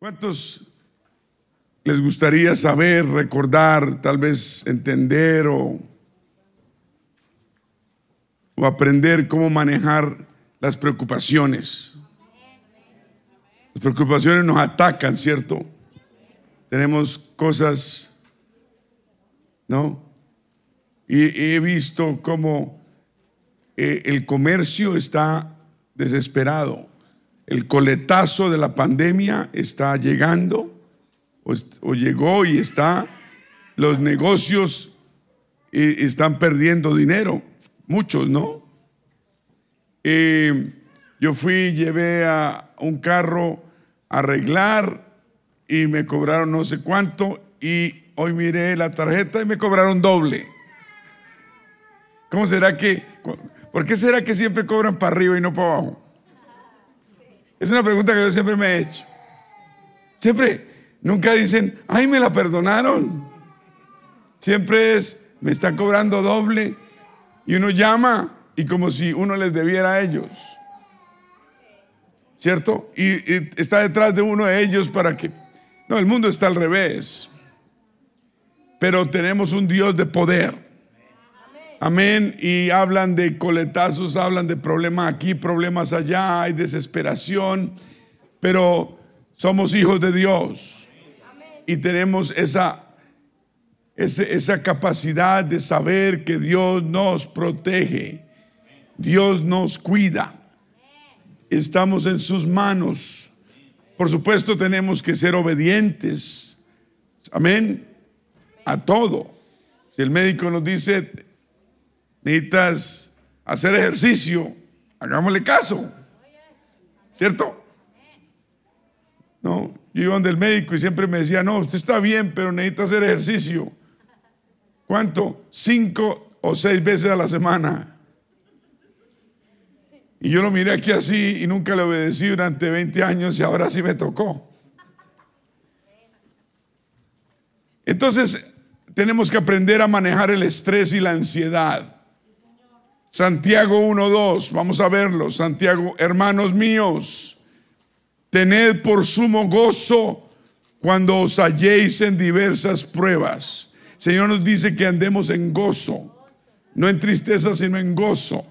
¿Cuántos les gustaría saber, recordar, tal vez entender o, o aprender cómo manejar las preocupaciones? Las preocupaciones nos atacan, ¿cierto? Tenemos cosas, ¿no? Y he visto cómo eh, el comercio está desesperado. El coletazo de la pandemia está llegando o, llegó y está. Los negocios eh, están perdiendo dinero. Muchos, ¿no? Eh, yo fui, llevé a un carro a arreglar y me cobraron no sé cuánto y hoy miré la tarjeta y me cobraron doble. ¿Cómo será que, por qué será que siempre cobran para arriba y no para abajo? Es una pregunta que yo siempre me he hecho. Siempre, nunca dicen, ay, me la perdonaron. Siempre es, me están cobrando doble. Y uno llama y como si uno les debiera a ellos. ¿Cierto? Y, está detrás de uno de ellos para que... No, el mundo está al revés. Pero tenemos un Dios de poder. Amén. Y hablan de coletazos, hablan de problemas aquí, problemas allá, hay desesperación. Pero somos hijos de Dios. Y tenemos esa, esa, capacidad de saber que Dios nos protege. Dios nos cuida estamos en sus manos. Por supuesto tenemos que ser obedientes. Amén. A todo. Si el médico nos dice, necesitas hacer ejercicio, hagámosle caso. ¿Cierto? No, yo iba donde el médico y siempre me decía, no, usted está bien, pero necesita hacer ejercicio. ¿Cuánto? Cinco o seis veces a la semana. Y yo lo miré aquí así y nunca le obedecí durante 20 años y ahora sí me tocó. Entonces, tenemos que aprender a manejar el estrés y la ansiedad. Santiago 1.2, vamos a verlo. Santiago, hermanos míos, tened por sumo gozo cuando os halléis en diversas pruebas. Señor nos dice que andemos en gozo, no en tristeza, sino en gozo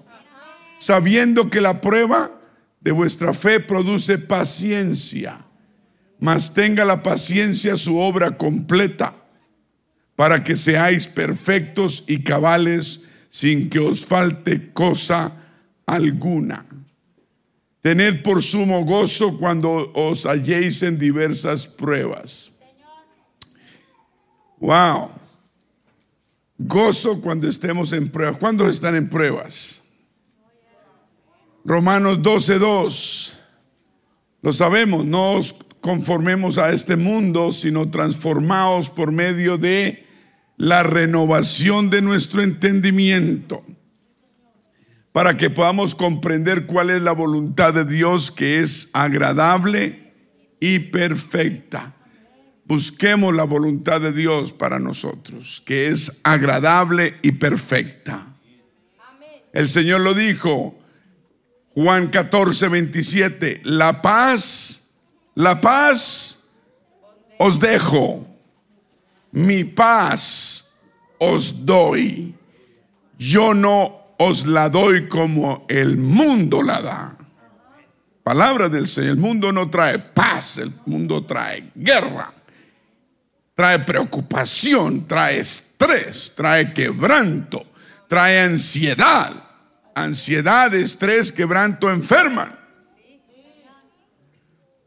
sabiendo que la prueba de vuestra fe produce paciencia, mas tenga la paciencia su obra completa, para que seáis perfectos y cabales sin que os falte cosa alguna. Tened por sumo gozo cuando os halléis en diversas pruebas. Wow. Gozo cuando estemos en pruebas. ¿Cuándo están en pruebas? Romanos 12:2. Lo sabemos, no os conformemos a este mundo, sino transformaos por medio de la renovación de nuestro entendimiento, para que podamos comprender cuál es la voluntad de Dios que es agradable y perfecta. Busquemos la voluntad de Dios para nosotros, que es agradable y perfecta. El Señor lo dijo, Juan 14, 27, la paz, la paz os dejo, mi paz os doy. Yo no os la doy como el mundo la da. Palabra del Señor, el mundo no trae paz, el mundo trae guerra, trae preocupación, trae estrés, trae quebranto, trae ansiedad ansiedad, estrés, quebranto enferman.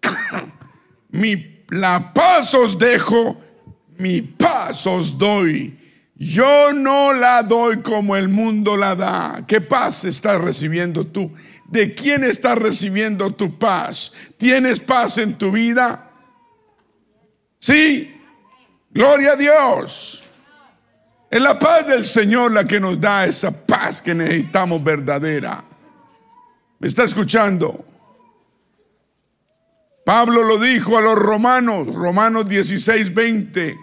mi, la paz os dejo, mi paz os doy. Yo no la doy como el mundo la da. ¿Qué paz estás recibiendo tú? ¿De quién estás recibiendo tu paz? ¿Tienes paz en tu vida? Sí. Gloria a Dios. Es la paz del Señor la que nos da esa paz que necesitamos verdadera. ¿Me está escuchando? Pablo lo dijo a los romanos, Romanos 16, 20.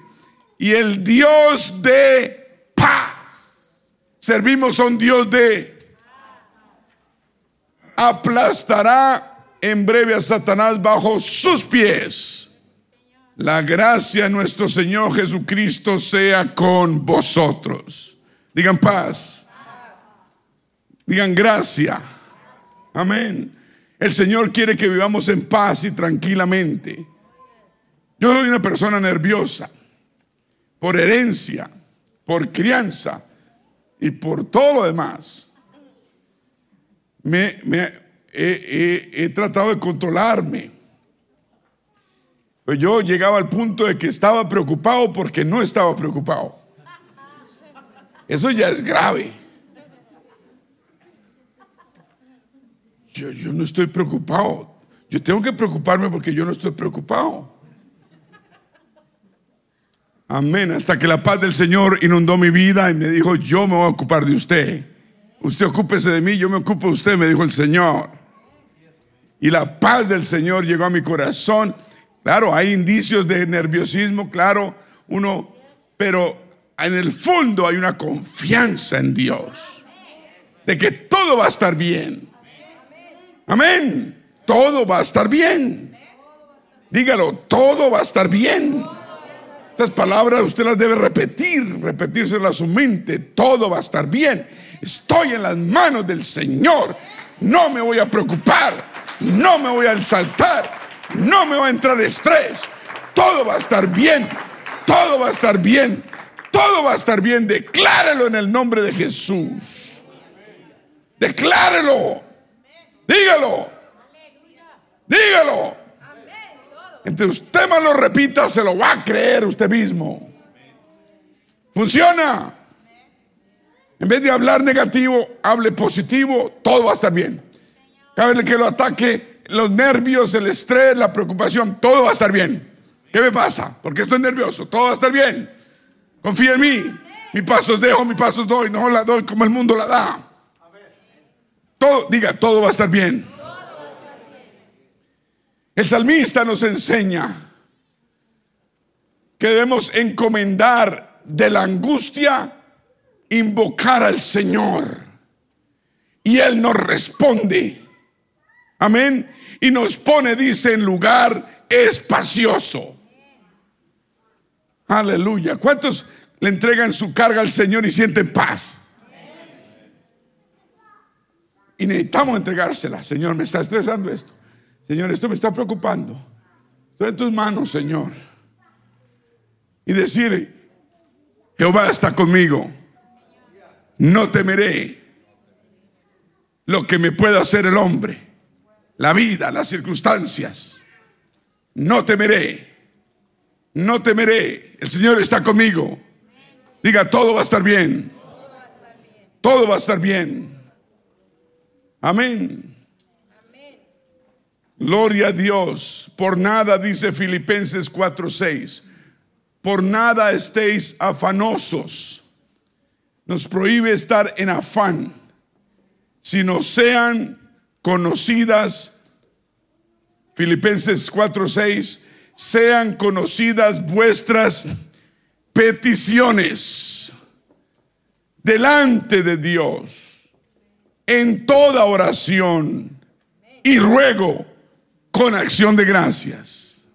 Y el Dios de paz. Servimos a un Dios de aplastará en breve a Satanás bajo sus pies. La gracia de nuestro Señor Jesucristo sea con vosotros. Digan paz. Digan gracia. Amén. El Señor quiere que vivamos en paz y tranquilamente. Yo soy una persona nerviosa por herencia, por crianza y por todo lo demás. Me, he tratado de controlarme. Pues yo llegaba al punto de que estaba preocupado porque no estaba preocupado. Eso ya es grave. Yo, no estoy preocupado. Yo tengo que preocuparme porque yo no estoy preocupado. Amén. Hasta que la paz del Señor inundó mi vida y me dijo, yo me voy a ocupar de usted. Usted ocúpese de mí, yo me ocupo de usted, me dijo el Señor. Y la paz del Señor llegó a mi corazón. Claro, hay indicios de nerviosismo, claro, uno, pero en el fondo hay una confianza en Dios. De que todo va a estar bien. Amén. Todo va a estar bien. Dígalo, todo va a estar bien. Estas palabras usted las debe repetir, repetírselas a su mente. Todo va a estar bien. Estoy en las manos del Señor. No me voy a preocupar. No me voy a exaltar. No me va a entrar estrés. Todo va a estar bien. Todo va a estar bien. Todo va a estar bien. Declárelo en el nombre de Jesús. Declárelo. Dígalo. Dígalo. Entre usted más lo repita, se lo va a creer usted mismo. Funciona. En vez de hablar negativo, hable positivo, todo va a estar bien. Cada vez que lo ataque, los nervios, el estrés, la preocupación, todo va a estar bien. ¿Qué me pasa? Porque estoy nervioso, todo va a estar bien. Confía en mí. Mi pasos dejo, mi pasos doy, no la doy como el mundo la da. Todo, diga, todo va a estar bien. El salmista nos enseña que debemos encomendar de la angustia, invocar al Señor. Y Él nos responde. Amén. Y nos pone, dice, en lugar espacioso. Aleluya. ¿Cuántos le entregan su carga al Señor y sienten paz? Y necesitamos entregársela. Señor, me está estresando esto. Señor, esto me está preocupando. Estoy en tus manos, Señor. Y decir, Jehová está conmigo. No temeré lo que me pueda hacer el hombre, la vida, las circunstancias. No temeré. No temeré. El Señor está conmigo. Diga, todo va a estar bien. Todo va a estar bien. Amén. Gloria a Dios. Por nada, dice Filipenses 4:6. Por nada estéis afanosos. Nos prohíbe estar en afán, sino sean conocidas, Filipenses 4:6, sean conocidas vuestras peticiones delante de Dios en toda oración y ruego con acción de gracias.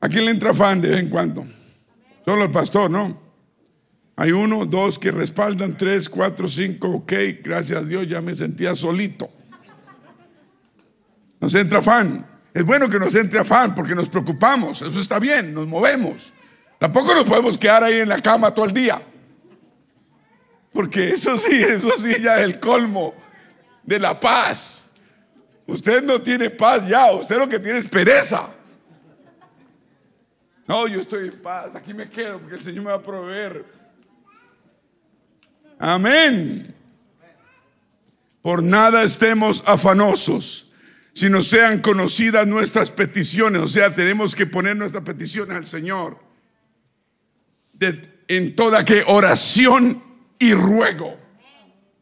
¿A quién le entra fan de vez en cuando? Solo el pastor, ¿no? Hay uno, dos que respaldan, tres, cuatro, cinco, ok, gracias a Dios ya me sentía solito. Nos entra afán. Es bueno que nos entre afán porque nos preocupamos, eso está bien, nos movemos. Tampoco nos podemos quedar ahí en la cama todo el día. Porque eso sí, eso sí ya es el colmo de la paz. Usted no tiene paz ya, usted lo que tiene es pereza. No, yo estoy en paz, aquí me quedo porque el Señor me va a proveer. Amén. Por nada estemos afanosos, sino sean conocidas nuestras peticiones. O sea, tenemos que poner nuestras peticiones al Señor. en toda que oración y ruego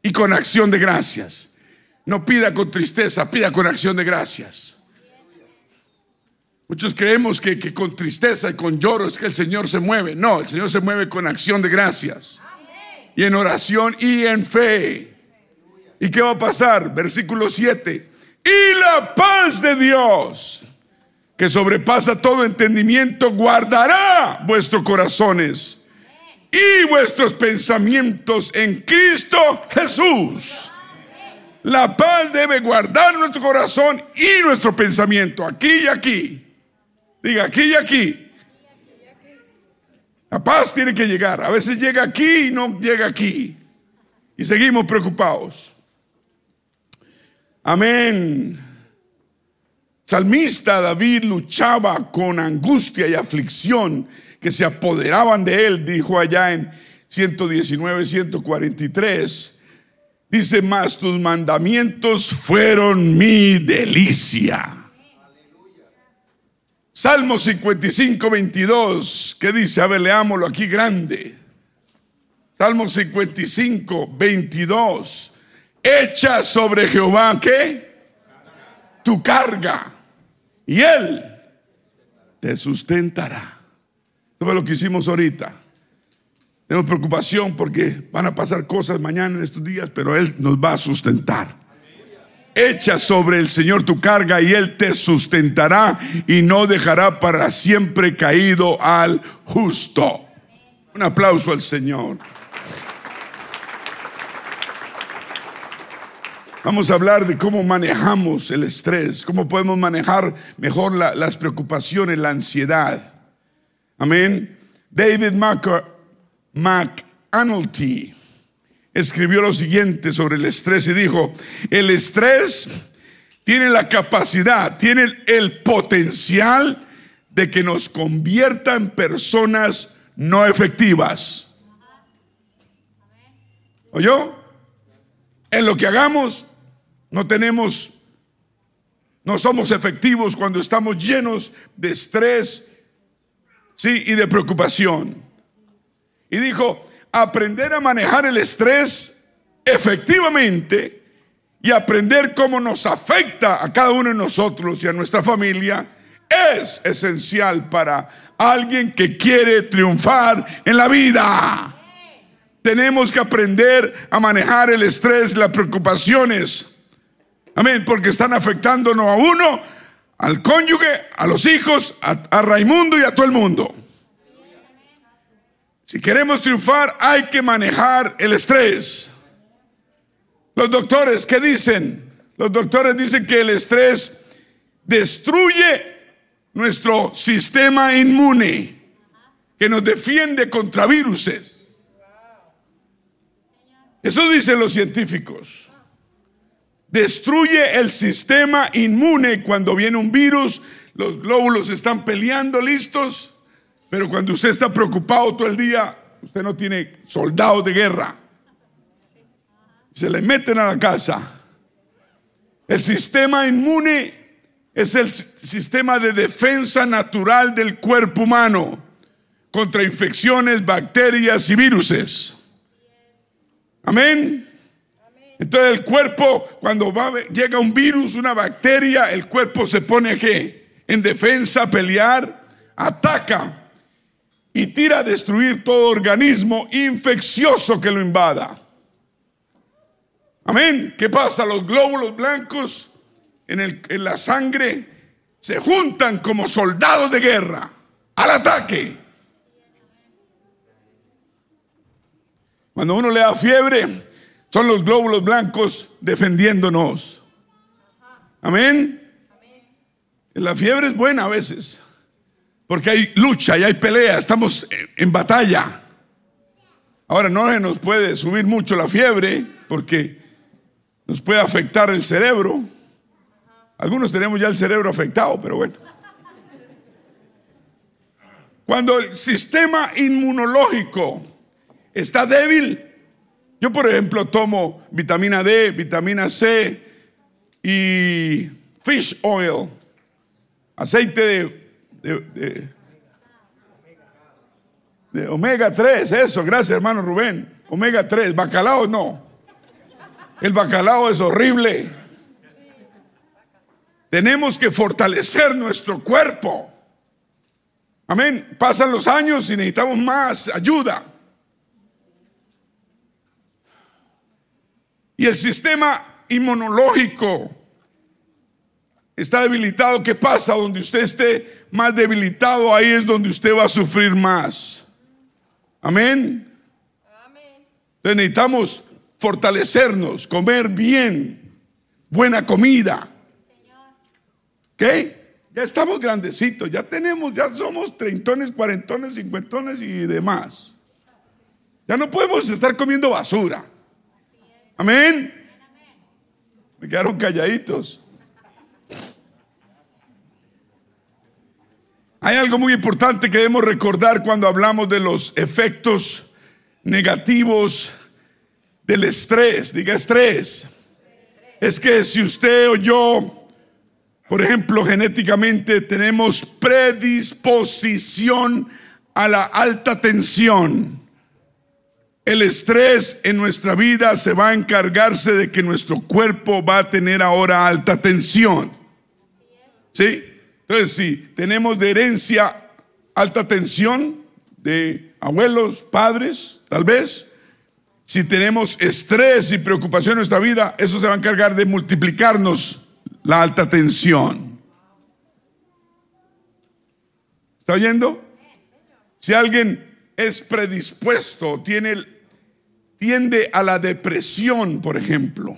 y con acción de gracias. No pida con tristeza, pida con acción de gracias. Muchos creemos que, que, con tristeza y con lloro es que el Señor se mueve. No, el Señor se mueve con acción de gracias. Y en oración y en fe. ¿Y qué va a pasar? Versículo 7. Y la paz de Dios, que sobrepasa todo entendimiento, guardará vuestros corazones y vuestros pensamientos en Cristo Jesús. La paz debe guardar nuestro corazón y nuestro pensamiento, aquí y aquí. Diga, aquí y aquí. La paz tiene que llegar. A veces llega aquí y no llega aquí. Y seguimos preocupados. Amén. Salmista David luchaba con angustia y aflicción que se apoderaban de él, dijo allá en 119, 143. Dice, más tus mandamientos fueron mi delicia. Salmo 55, 22, ¿qué dice? A ver, leámoslo aquí grande. Salmo 55, 22. Echa sobre Jehová, ¿qué? Tu carga. Y él te sustentará. Es lo que hicimos ahorita. Tenemos preocupación porque van a pasar cosas mañana en estos días, pero Él nos va a sustentar. Echa sobre el Señor tu carga y Él te sustentará y no dejará para siempre caído al justo. Un aplauso al Señor. Vamos a hablar de cómo manejamos el estrés, cómo podemos manejar mejor las preocupaciones, la ansiedad. Amén. David McAnulty escribió lo siguiente sobre el estrés y dijo, el estrés tiene la capacidad, tiene el potencial de que nos convierta en personas no efectivas. ¿Oyó? En lo que hagamos, no tenemos, no somos efectivos cuando estamos llenos de estrés, sí, y de preocupación. Y dijo, aprender a manejar el estrés efectivamente y aprender cómo nos afecta a cada uno de nosotros y a nuestra familia es esencial para alguien que quiere triunfar en la vida. Tenemos que aprender a manejar el estrés, las preocupaciones. Amén, porque están afectándonos a uno, al cónyuge, a los hijos, a, Raimundo y a todo el mundo. Si queremos triunfar hay que manejar el estrés. Los doctores, ¿qué dicen? Los doctores dicen que el estrés destruye nuestro sistema inmune, que nos defiende contra viruses. Eso dicen los científicos. Destruye el sistema inmune cuando viene un virus, los glóbulos están peleando listos pero cuando usted está preocupado todo el día, usted no tiene soldados de guerra. Se le meten a la casa. El sistema inmune es el sistema de defensa natural del cuerpo humano contra infecciones, bacterias y viruses. Amén. Entonces el cuerpo, cuando llega un virus, una bacteria, el cuerpo se pone ¿qué? en defensa, pelear, ataca y tira a destruir todo organismo infeccioso que lo invada. Amén. ¿Qué pasa? Los glóbulos blancos en la sangre se juntan como soldados de guerra al ataque. Cuando uno le da fiebre, son los glóbulos blancos defendiéndonos. Amén. La fiebre es buena a veces. Porque hay lucha y hay pelea, estamos en batalla. Ahora no se nos puede subir mucho la fiebre porque nos puede afectar el cerebro. Algunos tenemos ya el cerebro afectado, pero bueno. Cuando el sistema inmunológico está débil, yo por ejemplo tomo vitamina D, vitamina C y fish oil, aceite de omega 3, eso, gracias hermano Rubén. Omega 3, bacalao no. El bacalao es horrible. Tenemos que fortalecer nuestro cuerpo. Amén. Pasan los años y necesitamos más ayuda. Y el sistema inmunológico está debilitado, ¿qué pasa? Donde usted esté más debilitado, ahí es donde usted va a sufrir más. Amén. Entonces necesitamos fortalecernos, comer bien, buena comida. ¿Ok? Ya estamos grandecitos, ya tenemos, ya somos treintones, cuarentones, cincuentones y demás. Ya no podemos estar comiendo basura. Amén. Me quedaron calladitos. Hay algo muy importante que debemos recordar cuando hablamos de los efectos negativos del estrés. Diga estrés. Es que si usted o yo, por ejemplo, genéticamente tenemos predisposición a la alta tensión, el estrés en nuestra vida se va a encargarse de que nuestro cuerpo va a tener ahora alta tensión. ¿Sí? Entonces, si tenemos de herencia alta tensión de abuelos, padres, tal vez, si tenemos estrés y preocupación en nuestra vida, eso se va a encargar de multiplicarnos la alta tensión. ¿Está oyendo? Si alguien es predispuesto, tiene, tiende a la depresión, por ejemplo,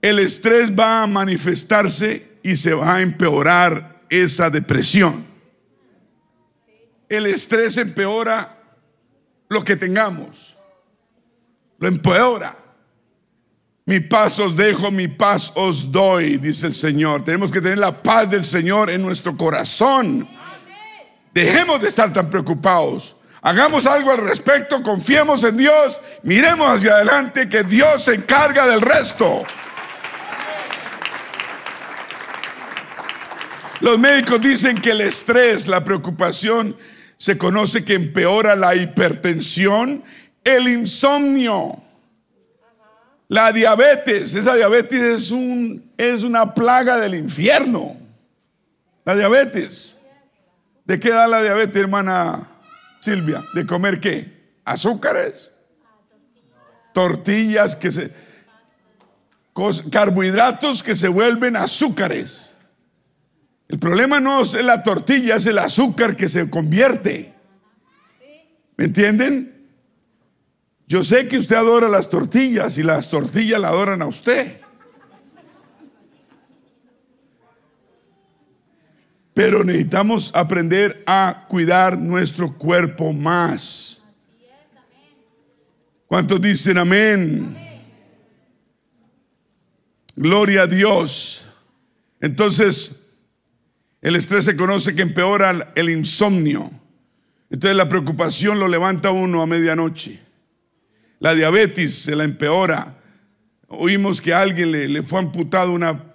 el estrés va a manifestarse y se va a empeorar esa depresión. El estrés empeora lo que tengamos, lo empeora. Mi paz os dejo, mi paz os doy, dice el Señor. Tenemos que tener la paz del Señor en nuestro corazón. Dejemos de estar tan preocupados. Hagamos algo al respecto, confiemos en Dios, miremos hacia adelante, que Dios se encarga del resto. Los médicos dicen que el estrés, la preocupación, se conoce que empeora la hipertensión, el insomnio, la diabetes. Esa diabetes es, un, es una plaga del infierno. La diabetes. ¿De qué da la diabetes, hermana Silvia? ¿De comer qué? ¿Azúcares? Tortillas que se... Carbohidratos que se vuelven azúcares. El problema no es la tortilla, es el azúcar que se convierte. ¿Me entienden? Yo sé que usted adora las tortillas y las tortillas la adoran a usted. Pero necesitamos aprender a cuidar nuestro cuerpo más. ¿Cuántos dicen amén? Gloria a Dios. Entonces, el estrés se conoce que empeora el insomnio. Entonces la preocupación lo levanta uno a medianoche. La diabetes se la empeora. Oímos que a alguien le, fue amputado una,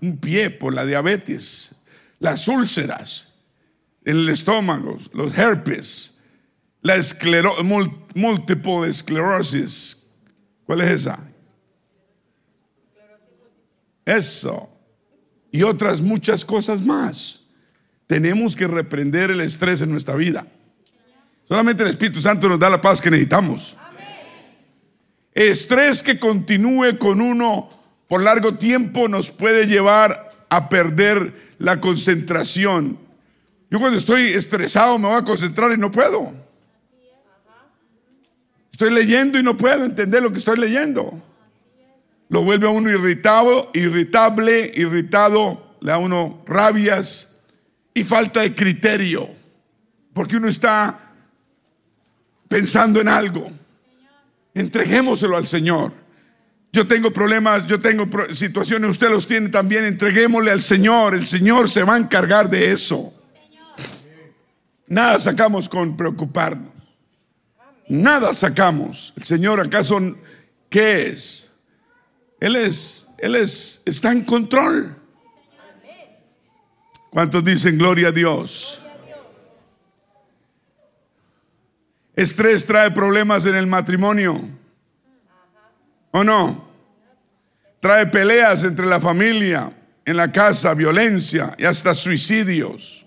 un pie por la diabetes. Las úlceras el estómago, los herpes, la múltiple esclerosis. ¿Cuál es esa? Eso y otras muchas cosas más. Tenemos que reprender el estrés en nuestra vida. Solamente el Espíritu Santo nos da la paz que necesitamos. Estrés que continúe con uno por largo tiempo nos puede llevar a perder la concentración. Yo cuando estoy estresado me voy a concentrar y no puedo. Estoy leyendo y no puedo entender lo que estoy leyendo lo vuelve a uno irritado, irritable, irritado, le da a uno rabias y falta de criterio, porque uno está pensando en algo. Entreguémoselo al Señor. Yo tengo problemas, yo tengo situaciones, usted los tiene también, entreguémosle al Señor, el Señor se va a encargar de eso. Nada sacamos con preocuparnos. Nada sacamos. El Señor acaso, ¿qué es? Él es, Él es, está en control. ¿Cuántos dicen gloria a Dios? Estrés trae problemas en el matrimonio. ¿O no? Trae peleas entre la familia, en la casa, violencia y hasta suicidios.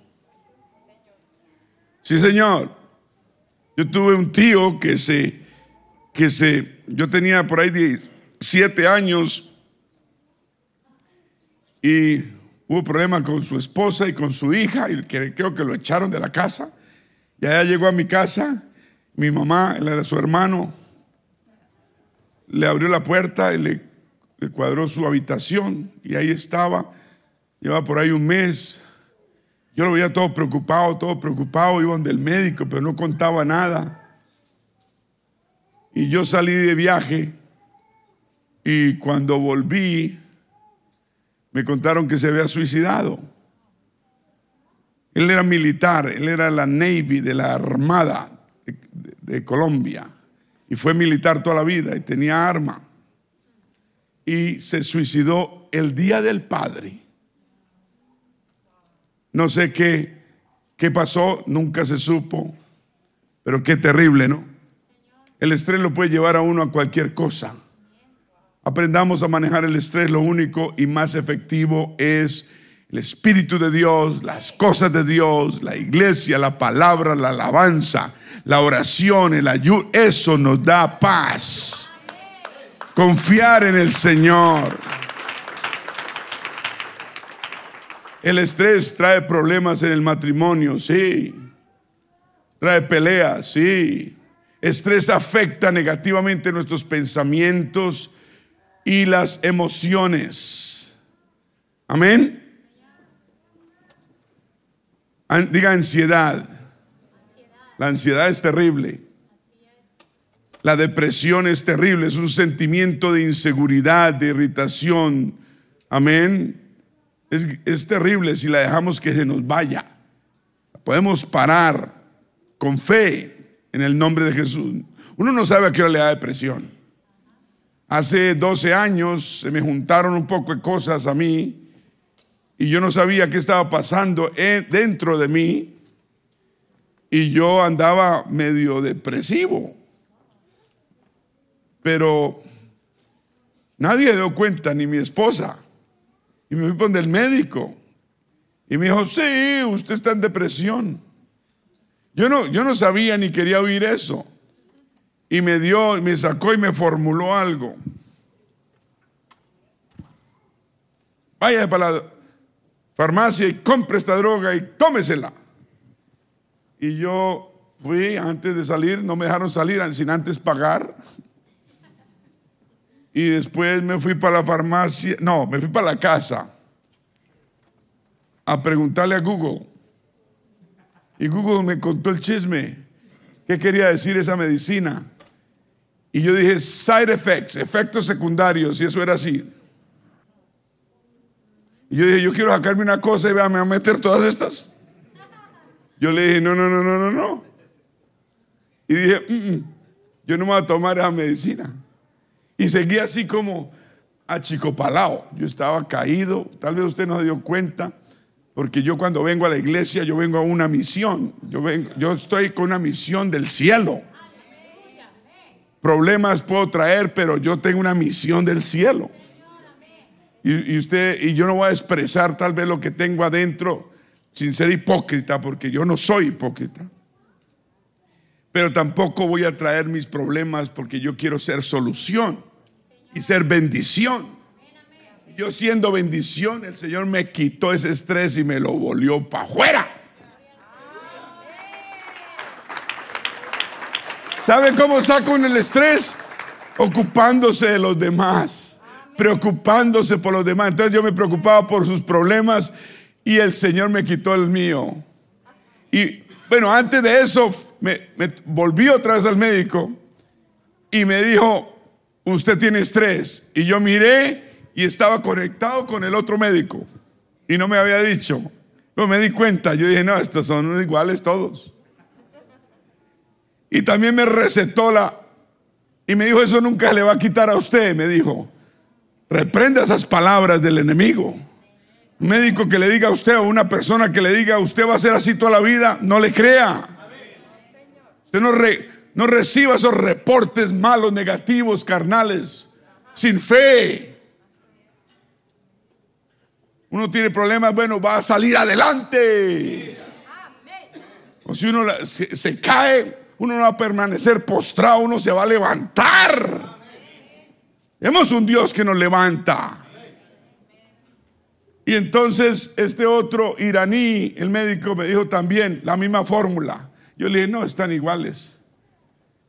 Sí, señor. Yo tuve un tío que se, que se, yo tenía por ahí siete años y hubo problemas con su esposa y con su hija y creo que lo echaron de la casa. Y allá llegó a mi casa, mi mamá, él era su hermano, le abrió la puerta y le, cuadró su habitación y ahí estaba, llevaba por ahí un mes. Yo lo veía todo preocupado, todo preocupado, iba donde el médico, pero no contaba nada. Y yo salí de viaje y cuando volví me contaron que se había suicidado. Él era militar, él era la Navy de la Armada de, Colombia y fue militar toda la vida y tenía arma. Y se suicidó el día del padre. No sé qué, qué pasó, nunca se supo, pero qué terrible, ¿no? El estrés lo puede llevar a uno a cualquier cosa. Aprendamos a manejar el estrés. Lo único y más efectivo es el Espíritu de Dios, las cosas de Dios, la iglesia, la palabra, la alabanza, la oración, el ayuno. Eso nos da paz. Confiar en el Señor. El estrés trae problemas en el matrimonio, sí. Trae peleas, sí. Estrés afecta negativamente nuestros pensamientos y las emociones. Amén. Diga ansiedad. La ansiedad es terrible. La depresión es terrible. Es un sentimiento de inseguridad, de irritación. Amén. Es, es terrible si la dejamos que se nos vaya. Podemos parar con fe en el nombre de Jesús. Uno no sabe a qué hora le da depresión. Hace 12 años se me juntaron un poco de cosas a mí y yo no sabía qué estaba pasando dentro de mí y yo andaba medio depresivo. Pero nadie dio cuenta, ni mi esposa. Y me fui con el médico. Y me dijo, sí, usted está en depresión. Yo no, yo no sabía ni quería oír eso. Y me dio, me sacó y me formuló algo. Vaya para la farmacia y compre esta droga y tómesela. Y yo fui antes de salir, no me dejaron salir sin antes pagar. Y después me fui para la farmacia, no, me fui para la casa a preguntarle a Google y Google me contó el chisme. ¿Qué quería decir esa medicina? Y yo dije, side effects, efectos secundarios, y eso era así. Y yo dije, yo quiero sacarme una cosa y vea, me voy a meter todas estas. Yo le dije, no, no, no, no, no, no. Y dije, mm, mm, yo no me voy a tomar esa medicina. Y seguí así como achicopalado. Yo estaba caído, tal vez usted no se dio cuenta. Porque yo cuando vengo a la iglesia, yo vengo a una misión. Yo, vengo, yo estoy con una misión del cielo. Problemas puedo traer, pero yo tengo una misión del cielo. Y, usted, y yo no voy a expresar tal vez lo que tengo adentro sin ser hipócrita, porque yo no soy hipócrita. Pero tampoco voy a traer mis problemas porque yo quiero ser solución y ser bendición. Yo siendo bendición, el Señor me quitó ese estrés y me lo volvió para afuera. ¿Sabe cómo saco el estrés? Ocupándose de los demás, preocupándose por los demás. Entonces yo me preocupaba por sus problemas y el Señor me quitó el mío. Y bueno, antes de eso me, volví otra vez al médico y me dijo, usted tiene estrés. Y yo miré y estaba conectado con el otro médico y no me había dicho. No me di cuenta, yo dije, no, estos son iguales todos. Y también me recetó la... Y me dijo, eso nunca le va a quitar a usted, me dijo. Reprenda esas palabras del enemigo. Un médico que le diga a usted o una persona que le diga, usted va a ser así toda la vida, no le crea. Usted no, no reciba esos reportes malos, negativos, carnales, sin fe. Uno tiene problemas, bueno, va a salir adelante. O si uno se, cae, uno no va a permanecer postrado, uno se va a levantar. Tenemos un Dios que nos levanta. Y entonces este otro iraní, el médico, me dijo también la misma fórmula. Yo le dije, no, están iguales.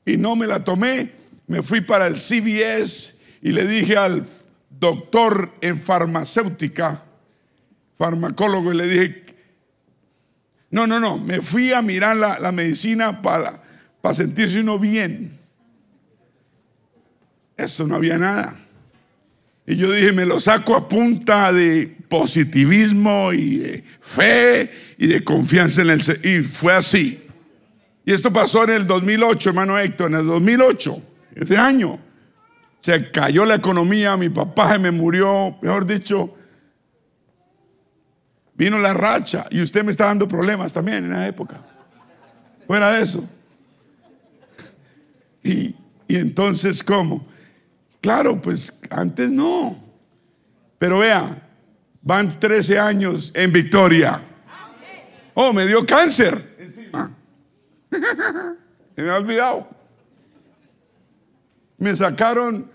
Y no me la tomé, me fui para el CBS y le dije al doctor en farmacéutica, farmacólogo, y le dije, no, no, no, me fui a mirar la, medicina para, para sentirse uno bien. Eso no había nada. Y yo dije, me lo saco a punta de positivismo y de fe y de confianza en el Y fue así. Y esto pasó en el 2008, hermano Héctor, en el 2008, ese año. Se cayó la economía, mi papá se me murió, mejor dicho, vino la racha y usted me está dando problemas también en esa época. Fuera de eso. Y, y entonces, ¿cómo? Claro, pues antes no. Pero vea, van 13 años en victoria. Oh, me dio cáncer. Ah. me ha olvidado. Me sacaron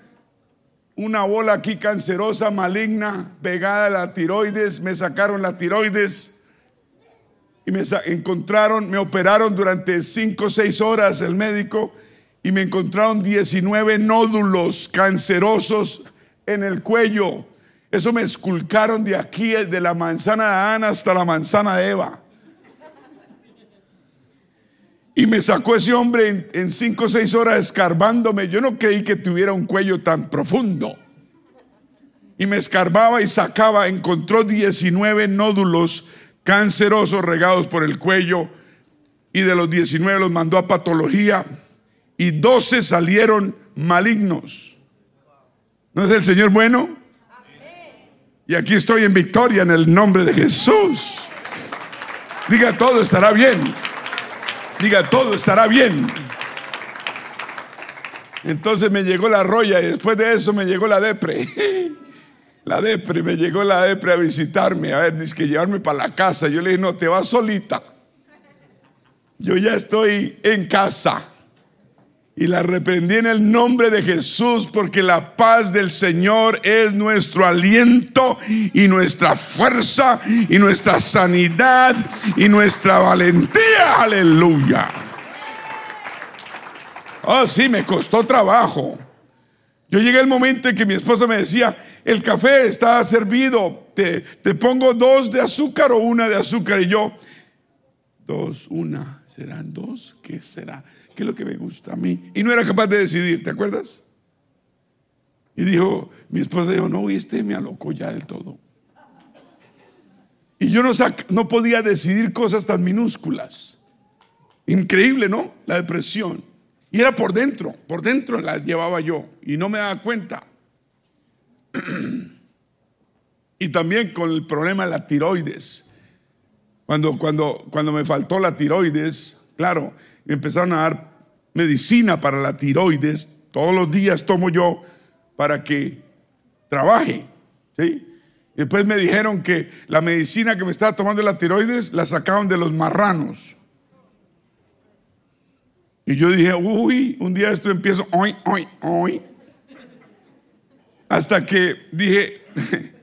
una bola aquí cancerosa, maligna, pegada a la tiroides. Me sacaron la tiroides y me encontraron, me operaron durante 5 o 6 horas el médico y me encontraron 19 nódulos cancerosos en el cuello. Eso me esculcaron de aquí, de la manzana de Ana hasta la manzana de Eva. Y me sacó ese hombre en, cinco o seis horas escarbándome. Yo no creí que tuviera un cuello tan profundo. Y me escarbaba y sacaba, encontró 19 nódulos cancerosos regados por el cuello. Y de los 19 los mandó a patología y doce salieron malignos. ¿No es el Señor bueno? Y aquí estoy en victoria en el nombre de Jesús. Diga, todo estará bien. Diga, todo estará bien. Entonces me llegó la roya y después de eso me llegó la depre. La depre, me llegó la depre a visitarme, a ver, dice que llevarme para la casa. Yo le dije, no, te vas solita. Yo ya estoy en casa. Y la reprendí en el nombre de Jesús porque la paz del Señor es nuestro aliento y nuestra fuerza y nuestra sanidad y nuestra valentía. Aleluya. Oh, sí, me costó trabajo. Yo llegué el momento en que mi esposa me decía, el café está servido, te, te pongo dos de azúcar o una de azúcar. Y yo, dos, una, ¿serán dos? ¿Qué será? ¿Qué es lo que me gusta a mí? Y no era capaz de decidir, ¿te acuerdas? Y dijo, mi esposa dijo, no, este me alocó ya del todo. Y yo no, no podía decidir cosas tan minúsculas. Increíble, ¿no? La depresión. Y era por dentro, por dentro la llevaba yo y no me daba cuenta. y también con el problema de la tiroides. Cuando, cuando, cuando me faltó la tiroides, claro, empezaron a dar medicina para la tiroides. Todos los días tomo yo para que trabaje. ¿sí? después me dijeron que la medicina que me estaba tomando la tiroides la sacaron de los marranos. Y yo dije, uy, un día esto empiezo, hoy, hoy, hoy. Hasta que dije,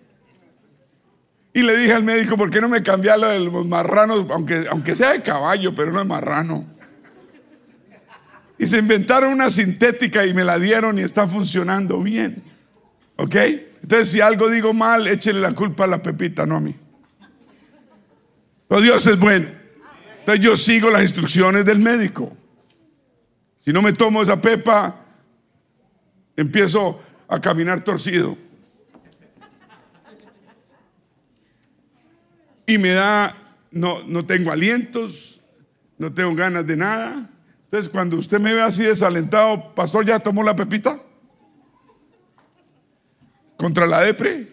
y le dije al médico, ¿por qué no me cambia lo de los marranos? Aunque, aunque sea de caballo, pero no es marrano. Y se inventaron una sintética y me la dieron y está funcionando bien. ¿Ok? Entonces, si algo digo mal, échenle la culpa a la pepita, no a mí. Pero Dios es bueno. Entonces yo sigo las instrucciones del médico. Si no me tomo esa pepa, empiezo a caminar torcido. Y me da, no, no tengo alientos, no tengo ganas de nada. Entonces, cuando usted me ve así desalentado, pastor, ¿ya tomó la pepita? ¿Contra la depre?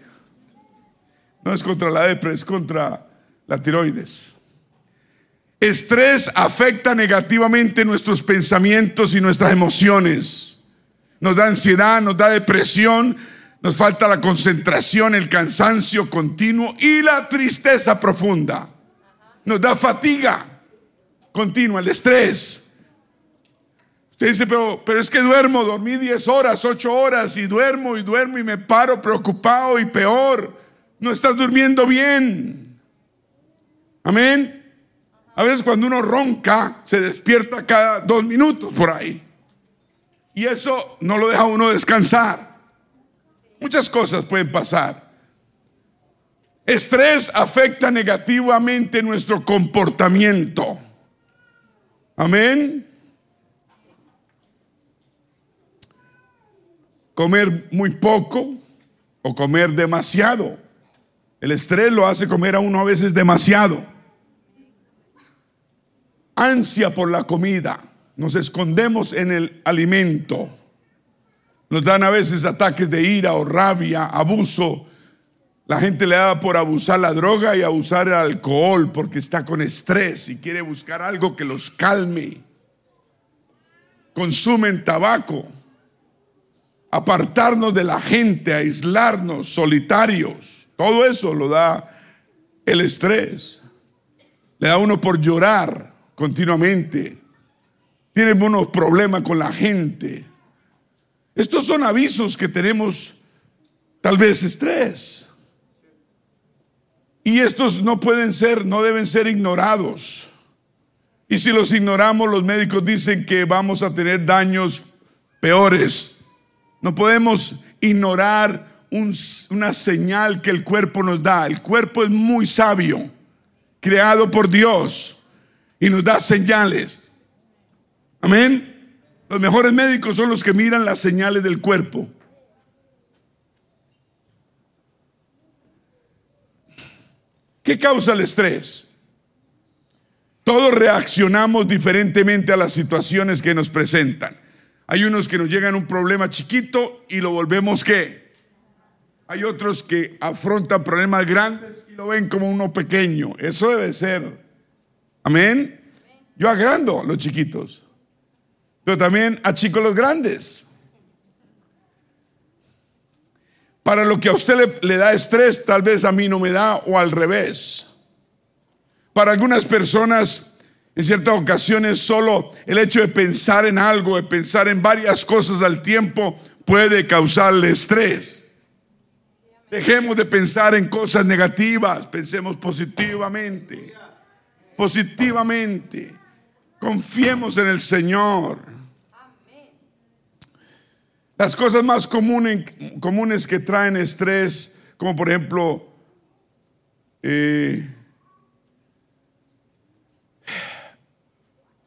No es contra la depre, es contra la tiroides. Estrés afecta negativamente nuestros pensamientos y nuestras emociones. Nos da ansiedad, nos da depresión, nos falta la concentración, el cansancio continuo y la tristeza profunda. Nos da fatiga continua, el estrés. Usted dice, pero, pero es que duermo, dormí 10 horas, 8 horas y duermo y duermo y me paro preocupado y peor. no estás durmiendo bien. Amén. A veces cuando uno ronca, se despierta cada dos minutos por ahí. Y eso no lo deja uno descansar. Muchas cosas pueden pasar. Estrés afecta negativamente nuestro comportamiento. Amén. Comer muy poco o comer demasiado. El estrés lo hace comer a uno a veces demasiado. Ansia por la comida. Nos escondemos en el alimento. Nos dan a veces ataques de ira o rabia, abuso. La gente le da por abusar la droga y abusar el alcohol porque está con estrés y quiere buscar algo que los calme. Consumen tabaco. Apartarnos de la gente, aislarnos, solitarios. Todo eso lo da el estrés. Le da uno por llorar continuamente. Tienen unos problemas con la gente. Estos son avisos que tenemos tal vez estrés. Y estos no pueden ser, no deben ser ignorados. Y si los ignoramos, los médicos dicen que vamos a tener daños peores. No podemos ignorar una señal que el cuerpo nos da. El cuerpo es muy sabio, creado por Dios, y nos da señales. Amén. Los mejores médicos son los que miran las señales del cuerpo. ¿Qué causa el estrés? Todos reaccionamos diferentemente a las situaciones que nos presentan. Hay unos que nos llegan un problema chiquito y lo volvemos qué. Hay otros que afrontan problemas grandes y lo ven como uno pequeño. Eso debe ser. Amén. Yo agrando a los chiquitos, pero también achico los grandes. Para lo que a usted le, da estrés, tal vez a mí no me da o al revés. Para algunas personas, en ciertas ocasiones, solo el hecho de pensar en algo, de pensar en varias cosas al tiempo, puede causarle estrés. Dejemos de pensar en cosas negativas, pensemos positivamente. Positivamente. Confiemos en el Señor. Las cosas más comunes, comunes que traen estrés, como por ejemplo, eh,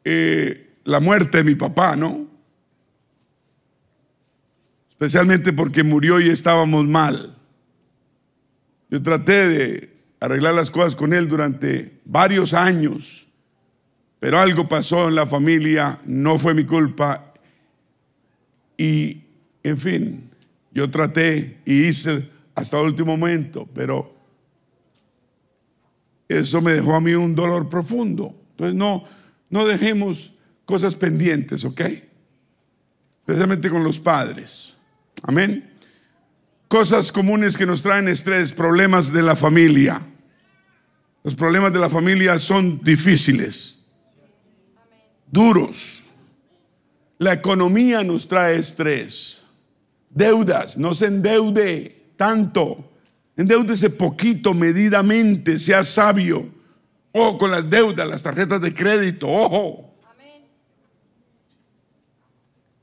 eh, la muerte de mi papá, ¿no? Especialmente porque murió y estábamos mal. Yo traté de arreglar las cosas con él durante varios años, pero algo pasó en la familia, no fue mi culpa y en fin, yo traté y hice hasta el último momento, pero eso me dejó a mí un dolor profundo. Entonces no, no dejemos cosas pendientes, ¿ok? Especialmente con los padres. Amén. Cosas comunes que nos traen estrés, problemas de la familia. Los problemas de la familia son difíciles, duros. La economía nos trae estrés deudas, no se endeude tanto, endeudese poquito, medidamente, sea sabio. Ojo con las deudas, las tarjetas de crédito, ojo.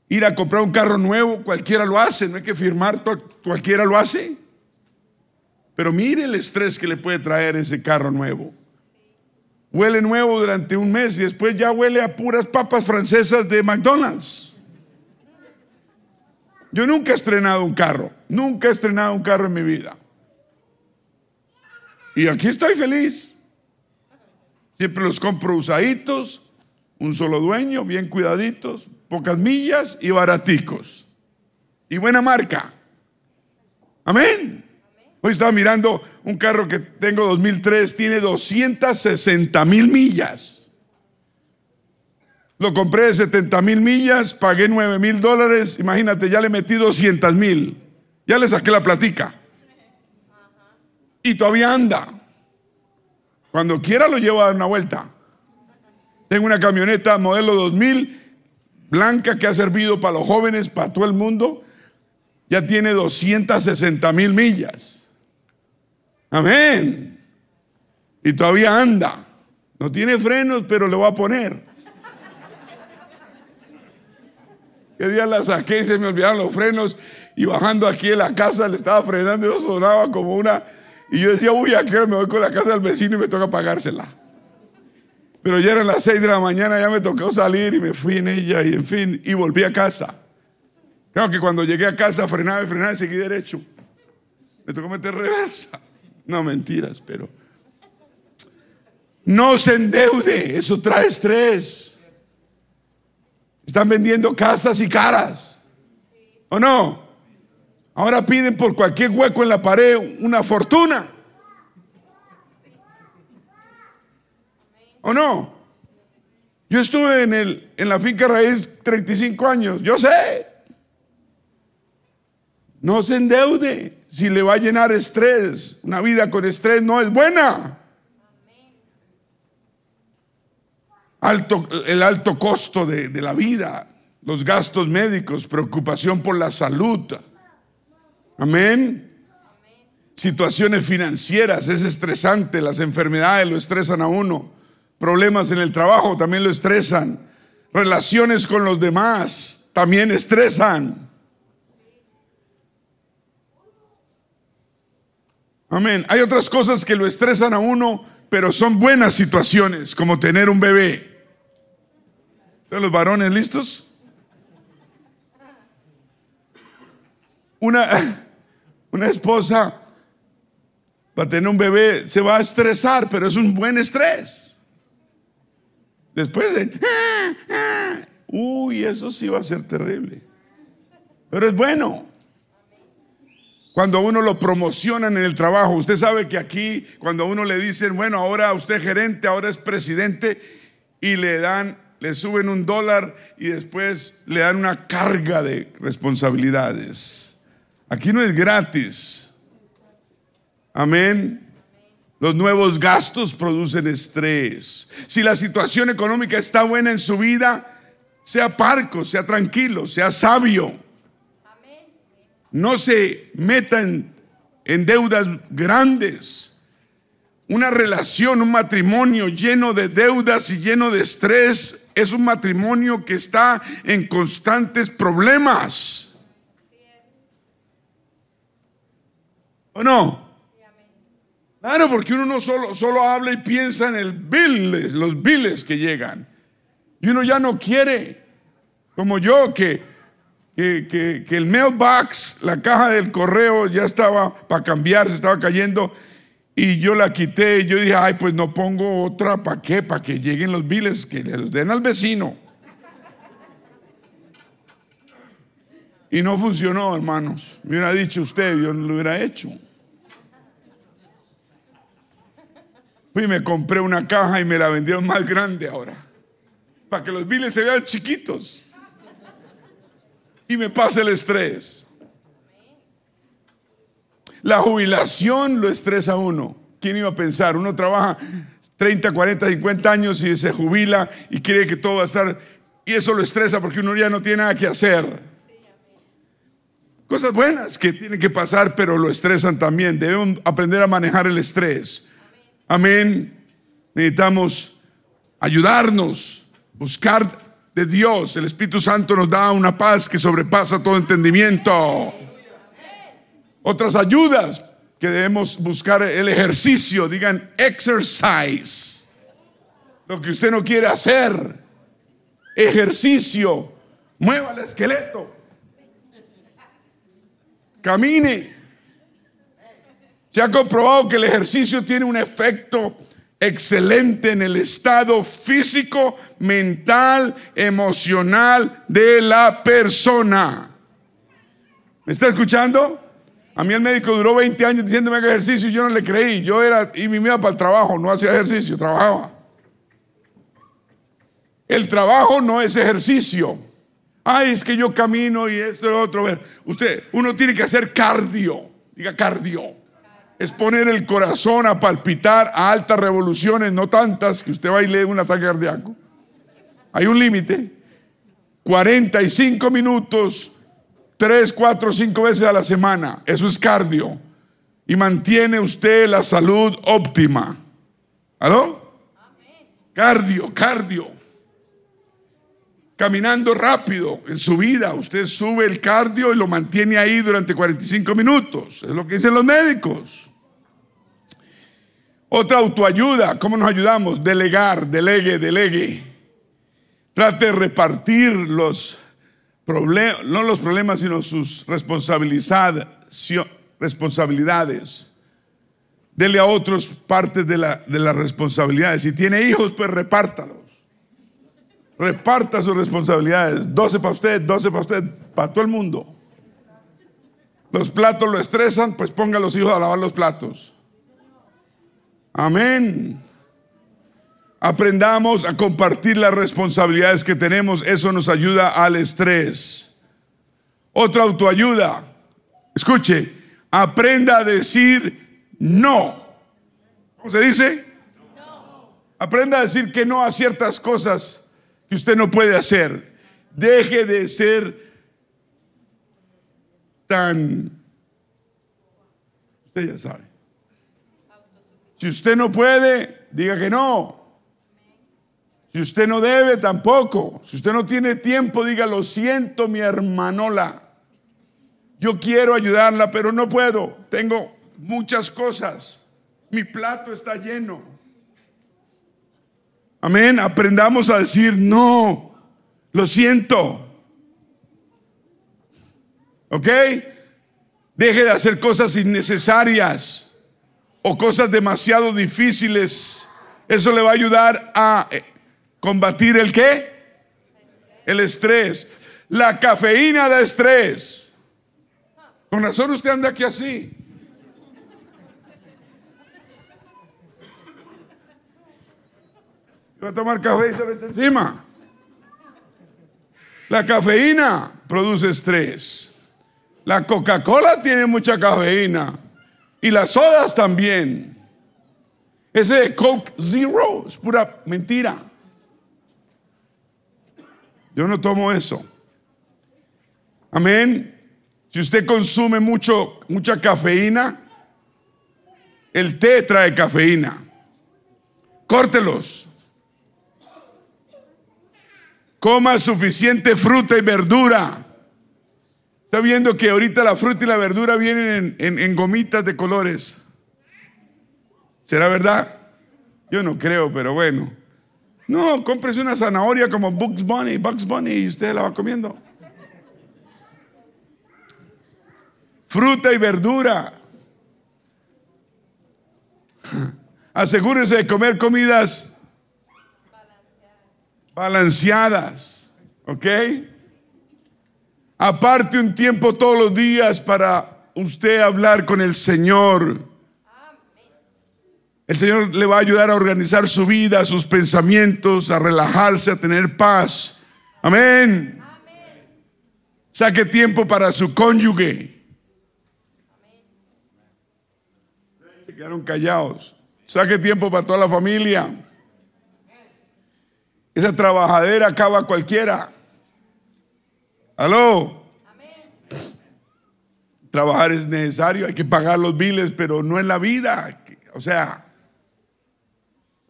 Ir a comprar un carro nuevo, cualquiera lo hace, no hay que firmar, cualquiera lo hace. Pero mire el estrés que le puede traer ese carro nuevo. Huele nuevo durante un mes y después ya huele a puras papas francesas de McDonald's. Yo nunca he estrenado un carro, nunca he estrenado un carro en mi vida. Y aquí estoy feliz. Siempre los compro usaditos, un solo dueño, bien cuidaditos, pocas millas y baraticos. Y buena marca. Amén. Hoy estaba mirando un carro que tengo 2003, tiene 260 mil millas. Lo compré de 70 mil millas, pagué 9 mil dólares. Imagínate, ya le metí 200 mil. Ya le saqué la platica. Y todavía anda. Cuando quiera lo llevo a dar una vuelta. Tengo una camioneta modelo 2000, blanca, que ha servido para los jóvenes, para todo el mundo. Ya tiene 260 mil millas. Amén. Y todavía anda. No tiene frenos, pero le voy a poner. Que día la saqué y se me olvidaron los frenos. Y bajando aquí en la casa le estaba frenando y yo sonaba como una. Y yo decía, uy, aquí me voy con la casa del vecino y me toca pagársela. Pero ya eran las seis de la mañana, ya me tocó salir y me fui en ella y en fin, y volví a casa. Claro que cuando llegué a casa frenaba y frenaba y seguí derecho. Me tocó meter reversa. No mentiras, pero. No se endeude, eso trae estrés. Están vendiendo casas y caras. ¿O no? Ahora piden por cualquier hueco en la pared una fortuna. ¿O no? Yo estuve en, el, en la finca raíz 35 años, yo sé. No se endeude si le va a llenar estrés. Una vida con estrés no es buena. Alto, el alto costo de, de la vida, los gastos médicos, preocupación por la salud. Amén. Situaciones financieras, es estresante, las enfermedades lo estresan a uno. Problemas en el trabajo también lo estresan. Relaciones con los demás también estresan. Amén. Hay otras cosas que lo estresan a uno, pero son buenas situaciones, como tener un bebé. ¿Los varones listos? Una, una esposa para tener un bebé se va a estresar, pero es un buen estrés. Después de, ah, ah, uy, eso sí va a ser terrible. Pero es bueno. Cuando uno lo promocionan en el trabajo, usted sabe que aquí, cuando uno le dicen, bueno, ahora usted es gerente, ahora es presidente, y le dan, le suben un dólar y después le dan una carga de responsabilidades. Aquí no es gratis. Amén. Los nuevos gastos producen estrés. Si la situación económica está buena en su vida, sea parco, sea tranquilo, sea sabio. No se metan en deudas grandes. Una relación, un matrimonio lleno de deudas y lleno de estrés es un matrimonio que está en constantes problemas. ¿O no? Claro, porque uno no solo, solo habla y piensa en el los biles que llegan. Y uno ya no quiere, como yo, que, que, que, el mailbox, la caja del correo ya estaba para cambiar, se estaba cayendo. Y yo la quité y yo dije, ay, pues no pongo otra, ¿para qué? Para que lleguen los biles, que los den al vecino. Y no funcionó, hermanos. Me hubiera dicho usted, yo no lo hubiera hecho. Fui y me compré una caja y me la vendieron más grande ahora. Para que los biles se vean chiquitos. Y me pase el estrés. La jubilación lo estresa a uno. ¿Quién iba a pensar? Uno trabaja 30, 40, 50 años y se jubila y cree que todo va a estar... Y eso lo estresa porque uno ya no tiene nada que hacer. Cosas buenas que tienen que pasar, pero lo estresan también. Debemos aprender a manejar el estrés. Amén. Necesitamos ayudarnos, buscar de Dios. El Espíritu Santo nos da una paz que sobrepasa todo entendimiento. Otras ayudas que debemos buscar el ejercicio, digan exercise. Lo que usted no quiere hacer, ejercicio, mueva el esqueleto, camine. Se ha comprobado que el ejercicio tiene un efecto excelente en el estado físico, mental, emocional de la persona. ¿Me está escuchando? A mí el médico duró 20 años diciéndome que ejercicio y yo no le creí. Yo era, y me iba para el trabajo, no hacía ejercicio, trabajaba. El trabajo no es ejercicio. Ay, es que yo camino y esto y lo otro. Usted, uno tiene que hacer cardio. Diga cardio es poner el corazón a palpitar a altas revoluciones, no tantas que usted va y lee un ataque cardíaco. Hay un límite. 45 minutos, 3, 4, 5 veces a la semana. Eso es cardio. y mantiene usted la salud óptima. ¿Aló? Cardio, cardio. Caminando rápido en su vida, usted sube el cardio y lo mantiene ahí durante 45 minutos. Es lo que dicen los médicos. Otra autoayuda, ¿cómo nos ayudamos? Delegar, delegue, delegue. Trate de repartir los problemas, no los problemas, sino sus responsabilidades. Dele a otros partes de, la, de las responsabilidades. Si tiene hijos, pues repártalos. Reparta sus responsabilidades. 12 para usted, 12 para usted, para todo el mundo. Los platos lo estresan, pues ponga a los hijos a lavar los platos. Amén. Aprendamos a compartir las responsabilidades que tenemos. Eso nos ayuda al estrés. Otra autoayuda. Escuche, aprenda a decir no. ¿Cómo se dice? No. Aprenda a decir que no a ciertas cosas usted no puede hacer. Deje de ser tan... Usted ya sabe. Si usted no puede, diga que no. Si usted no debe, tampoco. Si usted no tiene tiempo, diga, lo siento, mi hermanola. Yo quiero ayudarla, pero no puedo. Tengo muchas cosas. Mi plato está lleno. Amén. Aprendamos a decir, no, lo siento. ¿Ok? Deje de hacer cosas innecesarias o cosas demasiado difíciles. Eso le va a ayudar a eh, combatir el qué? El estrés. La cafeína da estrés. Con razón usted anda aquí así. Va a tomar café y se echa encima. La cafeína produce estrés. La Coca-Cola tiene mucha cafeína. Y las sodas también. Ese Coke Zero es pura mentira. Yo no tomo eso. Amén. Si usted consume mucho, mucha cafeína, el té trae cafeína. Córtelos. Coma suficiente fruta y verdura. Está viendo que ahorita la fruta y la verdura vienen en, gomitas de colores. ¿Será verdad? Yo no creo, pero bueno. No, cómprese una zanahoria como Bugs Bunny, Bugs Bunny y usted la va comiendo. fruta y verdura. Asegúrese de comer comidas balanceadas. ¿Ok? Aparte un tiempo todos los días para usted hablar con el Señor. El Señor le va a ayudar a organizar su vida, sus pensamientos, a relajarse, a tener paz. Amén. Saque tiempo para su cónyuge. quedaron callados. Saque tiempo para toda la familia. Esa trabajadera acaba cualquiera. Aló. Trabajar es necesario, hay que pagar los biles, pero no en la vida. O sea,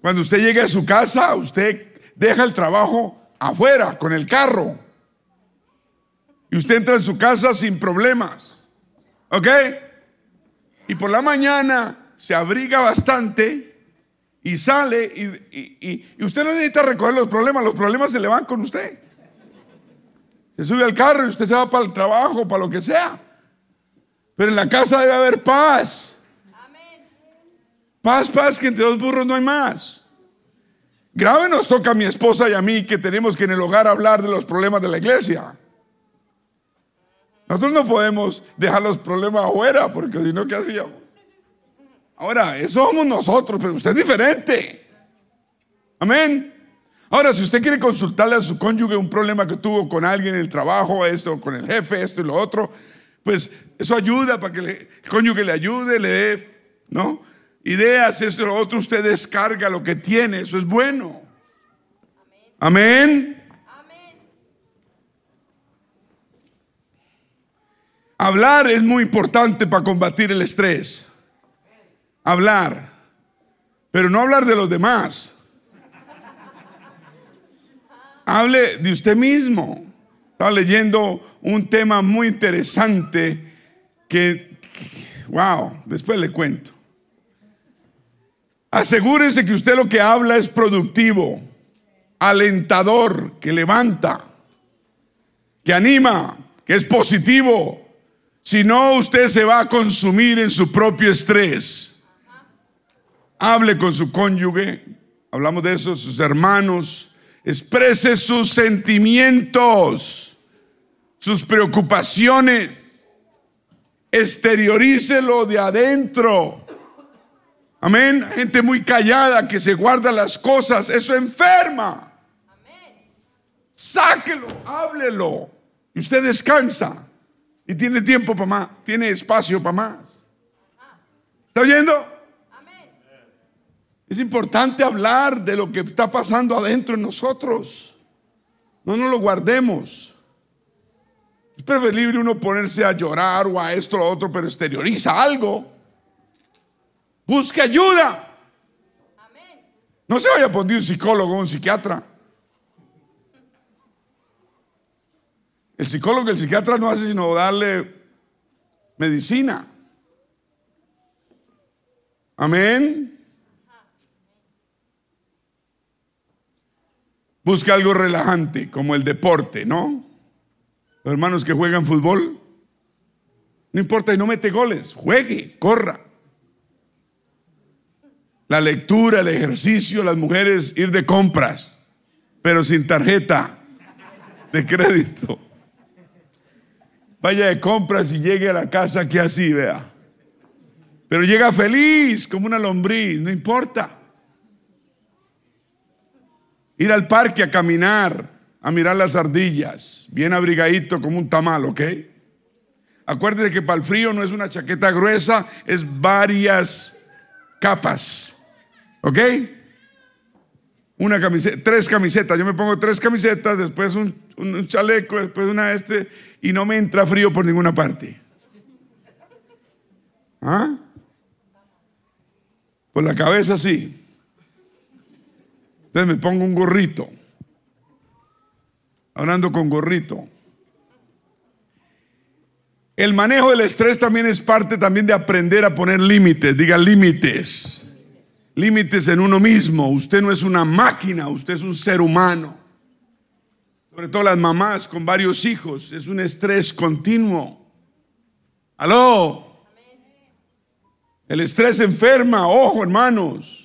cuando usted llegue a su casa, usted deja el trabajo afuera con el carro. Y usted entra en su casa sin problemas. ¿Ok? Y por la mañana se abriga bastante y sale y, usted no necesita recoger los problemas, los problemas se le van con usted. Se sube al carro y usted se va para el trabajo, para lo que sea. Pero en la casa debe haber paz. Paz, paz, que entre dos burros no hay más. Grave nos toca a mi esposa y a mí que tenemos que en el hogar hablar de los problemas de la iglesia. Nosotros no podemos dejar los problemas afuera porque si no, ¿qué hacíamos? Ahora, eso somos nosotros, pero usted es diferente. Amén. Ahora, si usted quiere consultarle a su cónyuge un problema que tuvo con alguien en el trabajo, esto, con el jefe, esto y lo otro, pues eso ayuda para que el cónyuge le ayude, le dé, ¿no? Ideas, esto y lo otro, usted descarga lo que tiene, eso es bueno. Amén. Amén. Hablar es muy importante para combatir el estrés. Hablar, pero no hablar de los demás. Hable de usted mismo. Estaba leyendo un tema muy interesante que, wow, después le cuento. Asegúrese que usted lo que habla es productivo, alentador, que levanta, que anima, que es positivo. Si no, usted se va a consumir en su propio estrés. Hable con su cónyuge, hablamos de eso, sus hermanos, exprese sus sentimientos, sus preocupaciones, exteriorícelo de adentro. Amén. Gente muy callada que se guarda las cosas, eso enferma. Sáquelo, háblelo. Y usted descansa. Y tiene tiempo para más, tiene espacio para más. ¿Está oyendo? Es importante hablar de lo que está pasando adentro en nosotros. No nos lo guardemos. Es preferible uno ponerse a llorar o a esto o a otro, pero exterioriza algo. Busque ayuda. No se vaya a poner un psicólogo o un psiquiatra. El psicólogo y el psiquiatra no hace sino darle medicina. Amén. Busca algo relajante, como el deporte, ¿no? Los hermanos que juegan fútbol. No importa y no mete goles, juegue, corra la lectura, el ejercicio, las mujeres ir de compras, pero sin tarjeta de crédito. Vaya de compras y llegue a la casa que así, vea. Pero llega feliz como una lombriz, no importa. Ir al parque a caminar, a mirar las ardillas, bien abrigadito como un tamal, ¿ok? Acuérdese que para el frío no es una chaqueta gruesa, es varias capas. ¿Ok? Una camiseta, tres camisetas. Yo me pongo tres camisetas, después un, chaleco, después una este, y no me entra frío por ninguna parte. ¿Ah? Por la cabeza sí. Entonces me pongo un gorrito. Hablando con gorrito. El manejo del estrés también es parte también de aprender a poner límites. Diga límites límites en uno mismo. Usted no es una máquina, usted es un ser humano. Sobre todo las mamás con varios hijos, es un estrés continuo. Aló. El estrés enferma, ojo hermanos.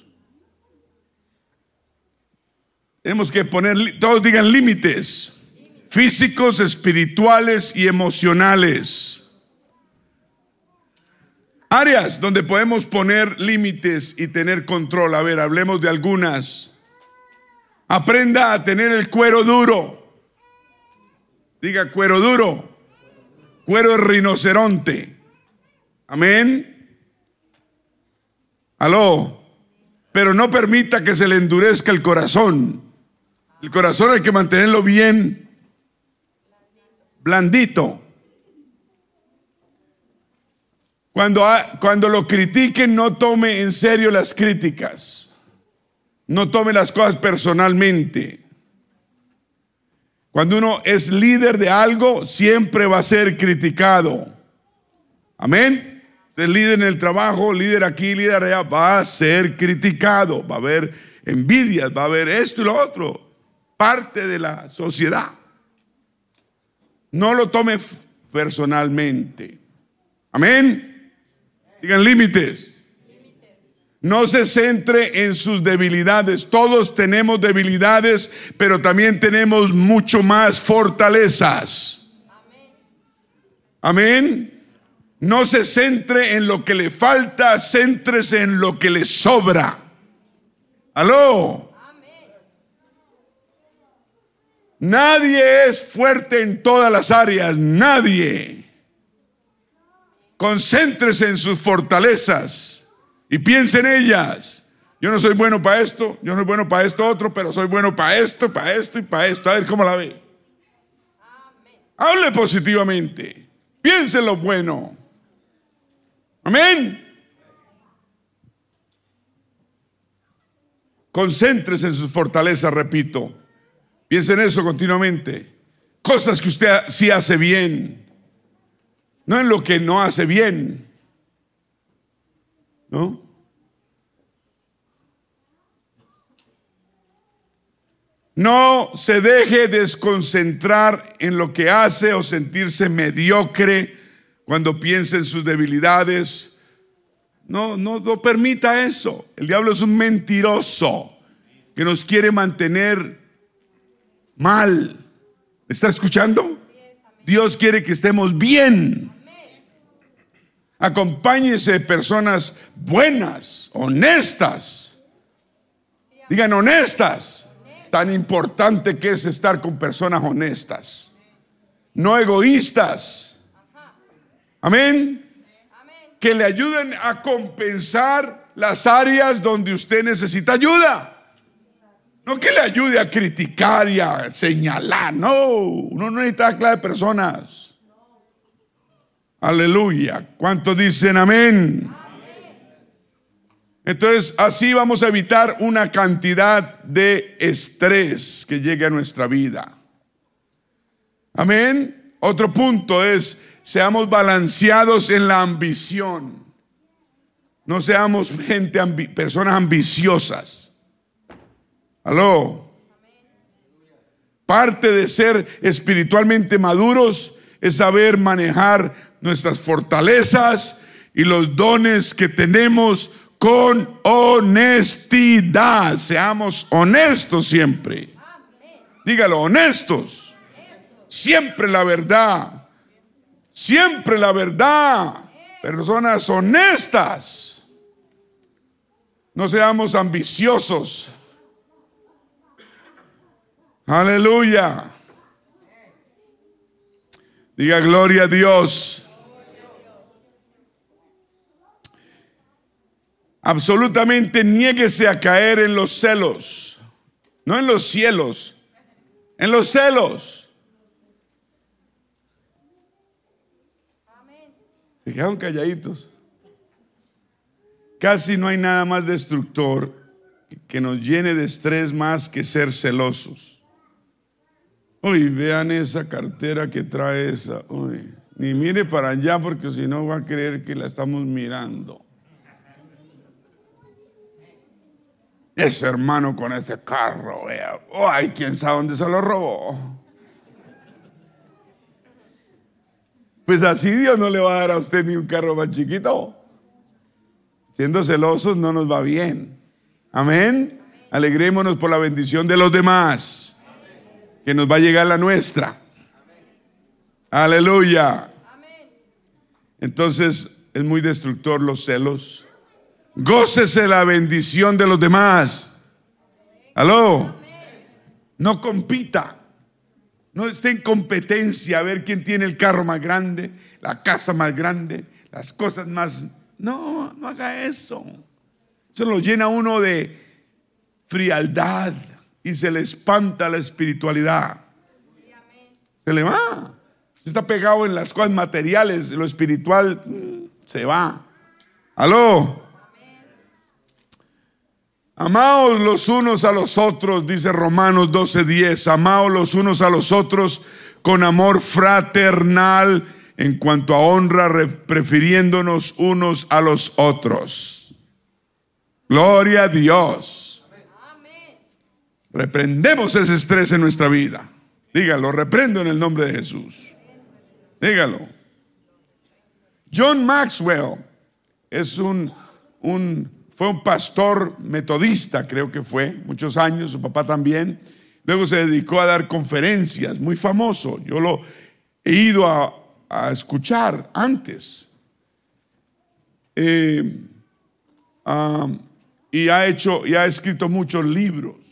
Tenemos que poner, todos digan límites, físicos, espirituales y emocionales. Áreas donde podemos poner límites y tener control. A ver, hablemos de algunas. Aprenda a tener el cuero duro. Diga cuero duro. Cuero de rinoceronte. Amén. Aló. Pero no permita que se le endurezca el corazón. El corazón hay que mantenerlo bien blandito. Cuando, cuando lo critiquen, no tome en serio las críticas. No tome las cosas personalmente. Cuando uno es líder de algo, siempre va a ser criticado. Amén. Es líder en el trabajo, líder aquí, líder allá, va a ser criticado. Va a haber envidias, va a haber esto y lo otro. Parte de la sociedad. No lo tome personalmente. Amén. Digan límites. No se centre en sus debilidades. Todos tenemos debilidades, pero también tenemos mucho más fortalezas. Amén. No se centre en lo que le falta, céntrese en lo que le sobra. Aló. Nadie es fuerte en todas las áreas, nadie. Concéntrese en sus fortalezas y piense en ellas. Yo no soy bueno para esto, yo no soy bueno para esto otro, pero soy bueno para esto, para esto y para esto. A ver cómo la ve. Hable positivamente. Piense en lo bueno. Amén. Concéntrese en sus fortalezas, repito. Piense en eso continuamente. Cosas que usted sí hace bien. No en lo que no hace bien. ¿No? No se deje desconcentrar en lo que hace o sentirse mediocre cuando piensa en sus debilidades. No, no, no permita eso. El diablo es un mentiroso que nos quiere mantener mal. ¿Está escuchando? Dios quiere que estemos bien. Acompáñese de personas buenas, honestas. Digan honestas tan importante que es estar con personas honestas, no egoístas. Amén. Que le ayuden a compensar las áreas donde usted necesita ayuda. No que le ayude a criticar y a señalar. No, uno no necesita clase de personas. Aleluya. ¿Cuántos dicen amén? Entonces, así vamos a evitar una cantidad de estrés que llegue a nuestra vida. Amén. Otro punto es, seamos balanceados en la ambición. No seamos gente, personas ambiciosas. Aló. Parte de ser espiritualmente maduros es saber manejar nuestras fortalezas y los dones que tenemos con honestidad. Seamos honestos siempre. Dígalo, honestos. Siempre la verdad. Siempre la verdad. Personas honestas. No seamos ambiciosos. Aleluya. Diga gloria a Dios. absolutamente niéguese a caer en los celos, no en los cielos, en los celos. Se quedaron calladitos. Casi no hay nada más destructor que nos llene de estrés más que ser celosos. Uy, vean esa cartera que trae esa. Uy, ni mire para allá porque si no va a creer que la estamos mirando. Ese hermano con ese carro, vea. Ay, quién sabe dónde se lo robó. Pues así Dios no le va a dar a usted ni un carro más chiquito. Siendo celosos no nos va bien. Amén. Alegrémonos por la bendición de los demás. Que nos va a llegar la nuestra. Aleluya. Entonces es muy destructor los celos. Gócese la bendición de los demás. Aló. No compita. No esté en competencia a ver quién tiene el carro más grande, la casa más grande, las cosas más... No, no haga eso. Eso lo llena uno de frialdad y se le espanta la espiritualidad. Se le va. está pegado en las cosas materiales, lo espiritual mm, se va. Aló. Amaos los unos a los otros, dice Romanos 12:10, amaos los unos a los otros con amor fraternal en cuanto a honra, prefiriéndonos unos a los otros. Gloria a Dios. Reprendemos ese estrés en nuestra vida. Dígalo, reprendo en el nombre de Jesús. Dígalo. John Maxwell es un, un fue un pastor metodista, creo que fue, muchos años, su papá también. Luego se dedicó a dar conferencias, muy famoso. Yo lo he ido a, escuchar antes. Eh, y ha hecho y ha escrito muchos libros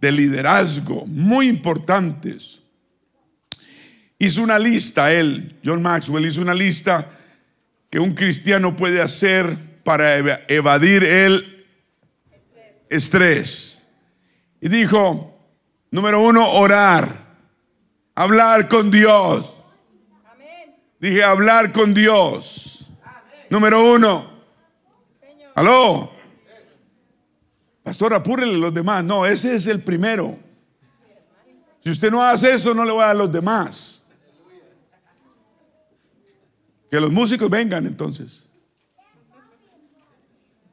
de liderazgo muy importantes. Hizo una lista, él, John Maxwell, hizo una lista que un cristiano puede hacer para evadir el estrés. Y dijo, número uno, orar, hablar con Dios. Dije, hablar con Dios. Número uno. Aló. Pastor, apúrele los demás. No, ese es el primero. Si usted no hace eso, no le voy a dar a los demás. Que los músicos vengan entonces.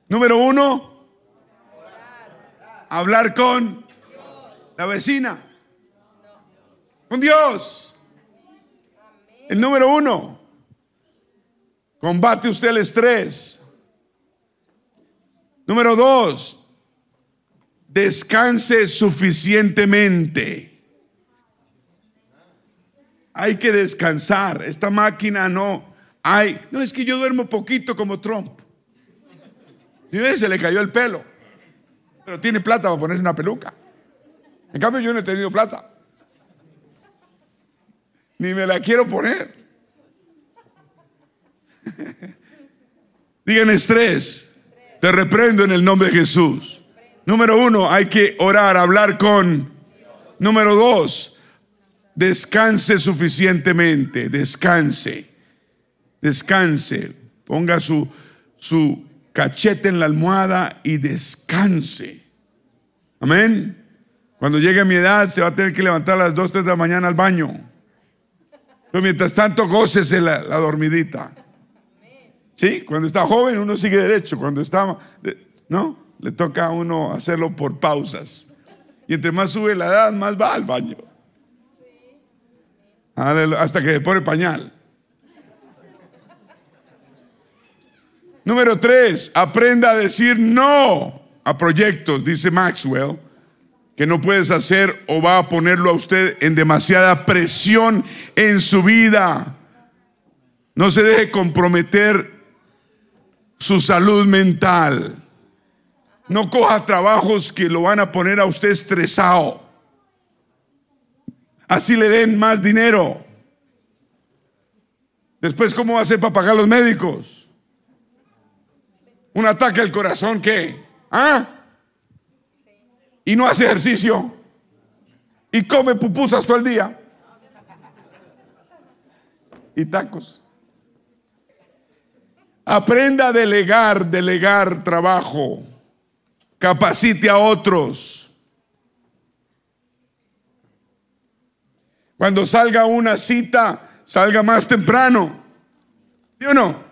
Número uno, hablar con la vecina. Con Dios. El número uno, combate usted el estrés. Número dos, descanse suficientemente. Hay que descansar. Esta máquina no hay. No es que yo duermo poquito como Trump. Si ves, se le cayó el pelo. Pero tiene plata para ponerse una peluca. En cambio, yo no he tenido plata. Ni me la quiero poner. Digan estrés. Te reprendo en el nombre de Jesús. Número uno, hay que orar, hablar con. Número dos, descanse suficientemente. Descanse. Descanse. Ponga su, su cachete en la almohada y descanse. Amén. Cuando llegue mi edad se va a tener que levantar a las 2, 3 de la mañana al baño. Pero mientras tanto, gócese la, la dormidita. Sí, cuando está joven uno sigue derecho. Cuando está, ¿no? Le toca a uno hacerlo por pausas. Y entre más sube la edad, más va al baño. Hasta que se pone pañal. Número tres, aprenda a decir no a proyectos, dice Maxwell, que no puedes hacer o va a ponerlo a usted en demasiada presión en su vida. No se deje comprometer su salud mental. No coja trabajos que lo van a poner a usted estresado. Así le den más dinero. Después, ¿cómo va a hacer para pagar los médicos? Un ataque al corazón, ¿qué? ¿Ah? Y no hace ejercicio. Y come pupusas todo el día. Y tacos. Aprenda a delegar, delegar trabajo. Capacite a otros. Cuando salga una cita, salga más temprano. ¿Sí o no?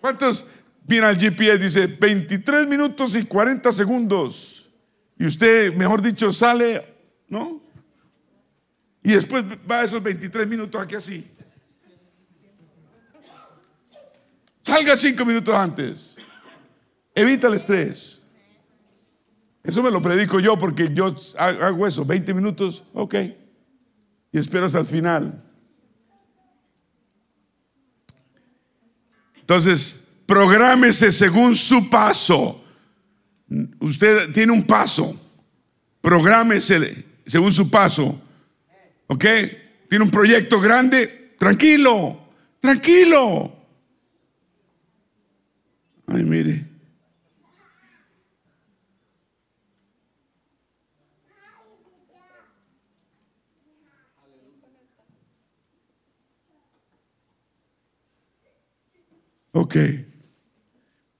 ¿Cuántos viene al GPS? Dice 23 minutos y 40 segundos. Y usted, mejor dicho, sale, ¿no? Y después va esos 23 minutos aquí así. Salga cinco minutos antes. Evita el estrés. Eso me lo predico yo porque yo hago eso, 20 minutos, ok. Y espero hasta el final. Entonces, prográmese según su paso. Usted tiene un paso. Prográmese según su paso. ¿Ok? Tiene un proyecto grande. Tranquilo, tranquilo. Ay, mire. Ok.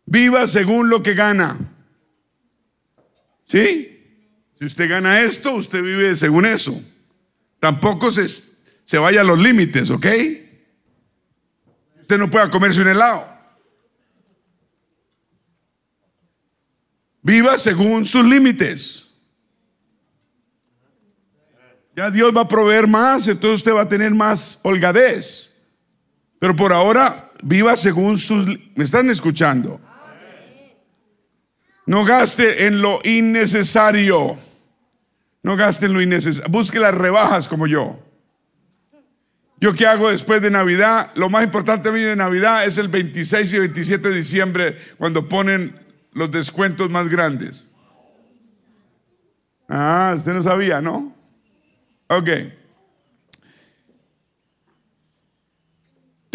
Viva según lo que gana. ¿Sí? Si usted gana esto, usted vive según eso. Tampoco se, se vaya a los límites, ¿ok? Usted no pueda comerse un helado. Viva según sus límites. Ya Dios va a proveer más, entonces usted va a tener más holgadez. Pero por ahora, viva según sus... ¿Me están escuchando? No gaste en lo innecesario. No gaste en lo innecesario. Busque las rebajas como yo. Yo qué hago después de Navidad, lo más importante a mí de Navidad es el 26 y 27 de diciembre, cuando ponen los descuentos más grandes. Ah, usted no sabía, ¿no? Ok.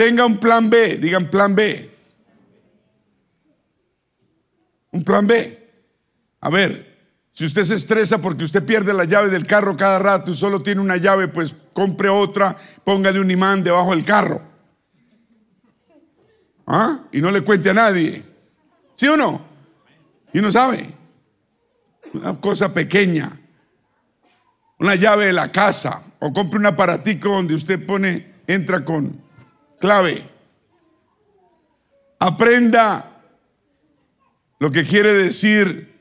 Tenga un plan B, digan plan B. Un plan B. A ver, si usted se estresa porque usted pierde la llave del carro cada rato y solo tiene una llave, pues compre otra, póngale un imán debajo del carro. ¿Ah? Y no le cuente a nadie. ¿Sí o no? Y no sabe. Una cosa pequeña. Una llave de la casa. O compre un aparatico donde usted pone, entra con clave. Aprenda lo que quiere decir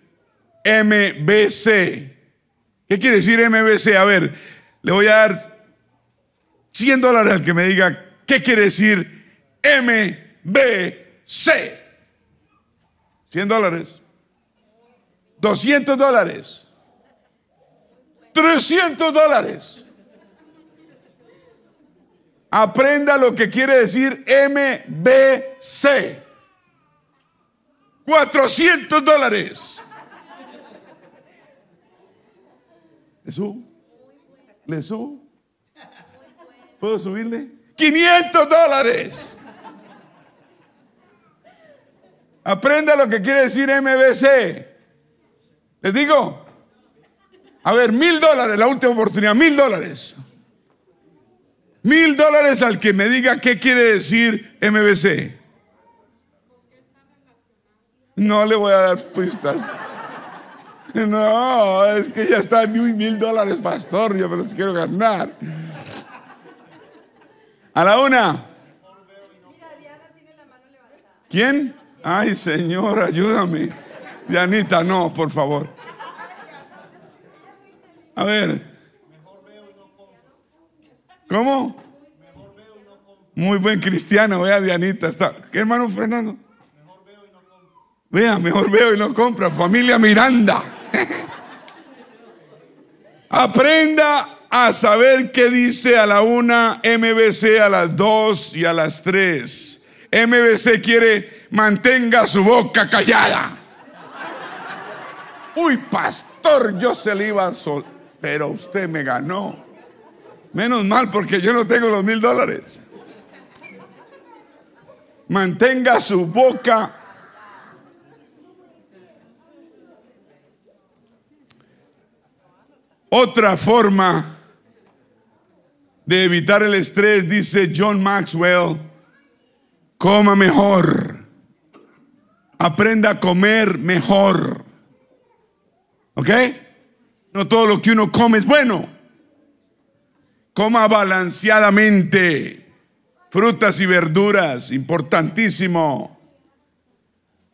MBC. ¿Qué quiere decir MBC? A ver, le voy a dar 100 dólares al que me diga qué quiere decir MBC. 100 dólares. 200 dólares. 300 dólares. Aprenda lo que quiere decir MBC. 400 dólares. ¿Le subo? ¿Le subo? ¿Puedo subirle? 500 dólares. Aprenda lo que quiere decir MBC. Les digo, a ver, mil dólares, la última oportunidad, mil dólares. Mil dólares al que me diga qué quiere decir MBC. No le voy a dar pistas. No, es que ya está ni mil dólares, pastor. Yo me los quiero ganar. A la una. ¿Quién? Ay, Señor, ayúdame. Dianita, no, por favor. A ver. ¿Cómo? Muy buen cristiano, vea Dianita. Está. ¿Qué hermano Fernando? Vea, mejor veo y no compra. Familia Miranda. Aprenda a saber qué dice a la una MBC, a las dos y a las tres. MBC quiere mantenga su boca callada. Uy, pastor, yo se le iba a sol, pero usted me ganó. Menos mal porque yo no tengo los mil dólares. Mantenga su boca Otra forma de evitar el estrés, dice John Maxwell, coma mejor, aprenda a comer mejor. ¿Ok? No todo lo que uno come es bueno. Coma balanceadamente. Frutas y verduras, importantísimo.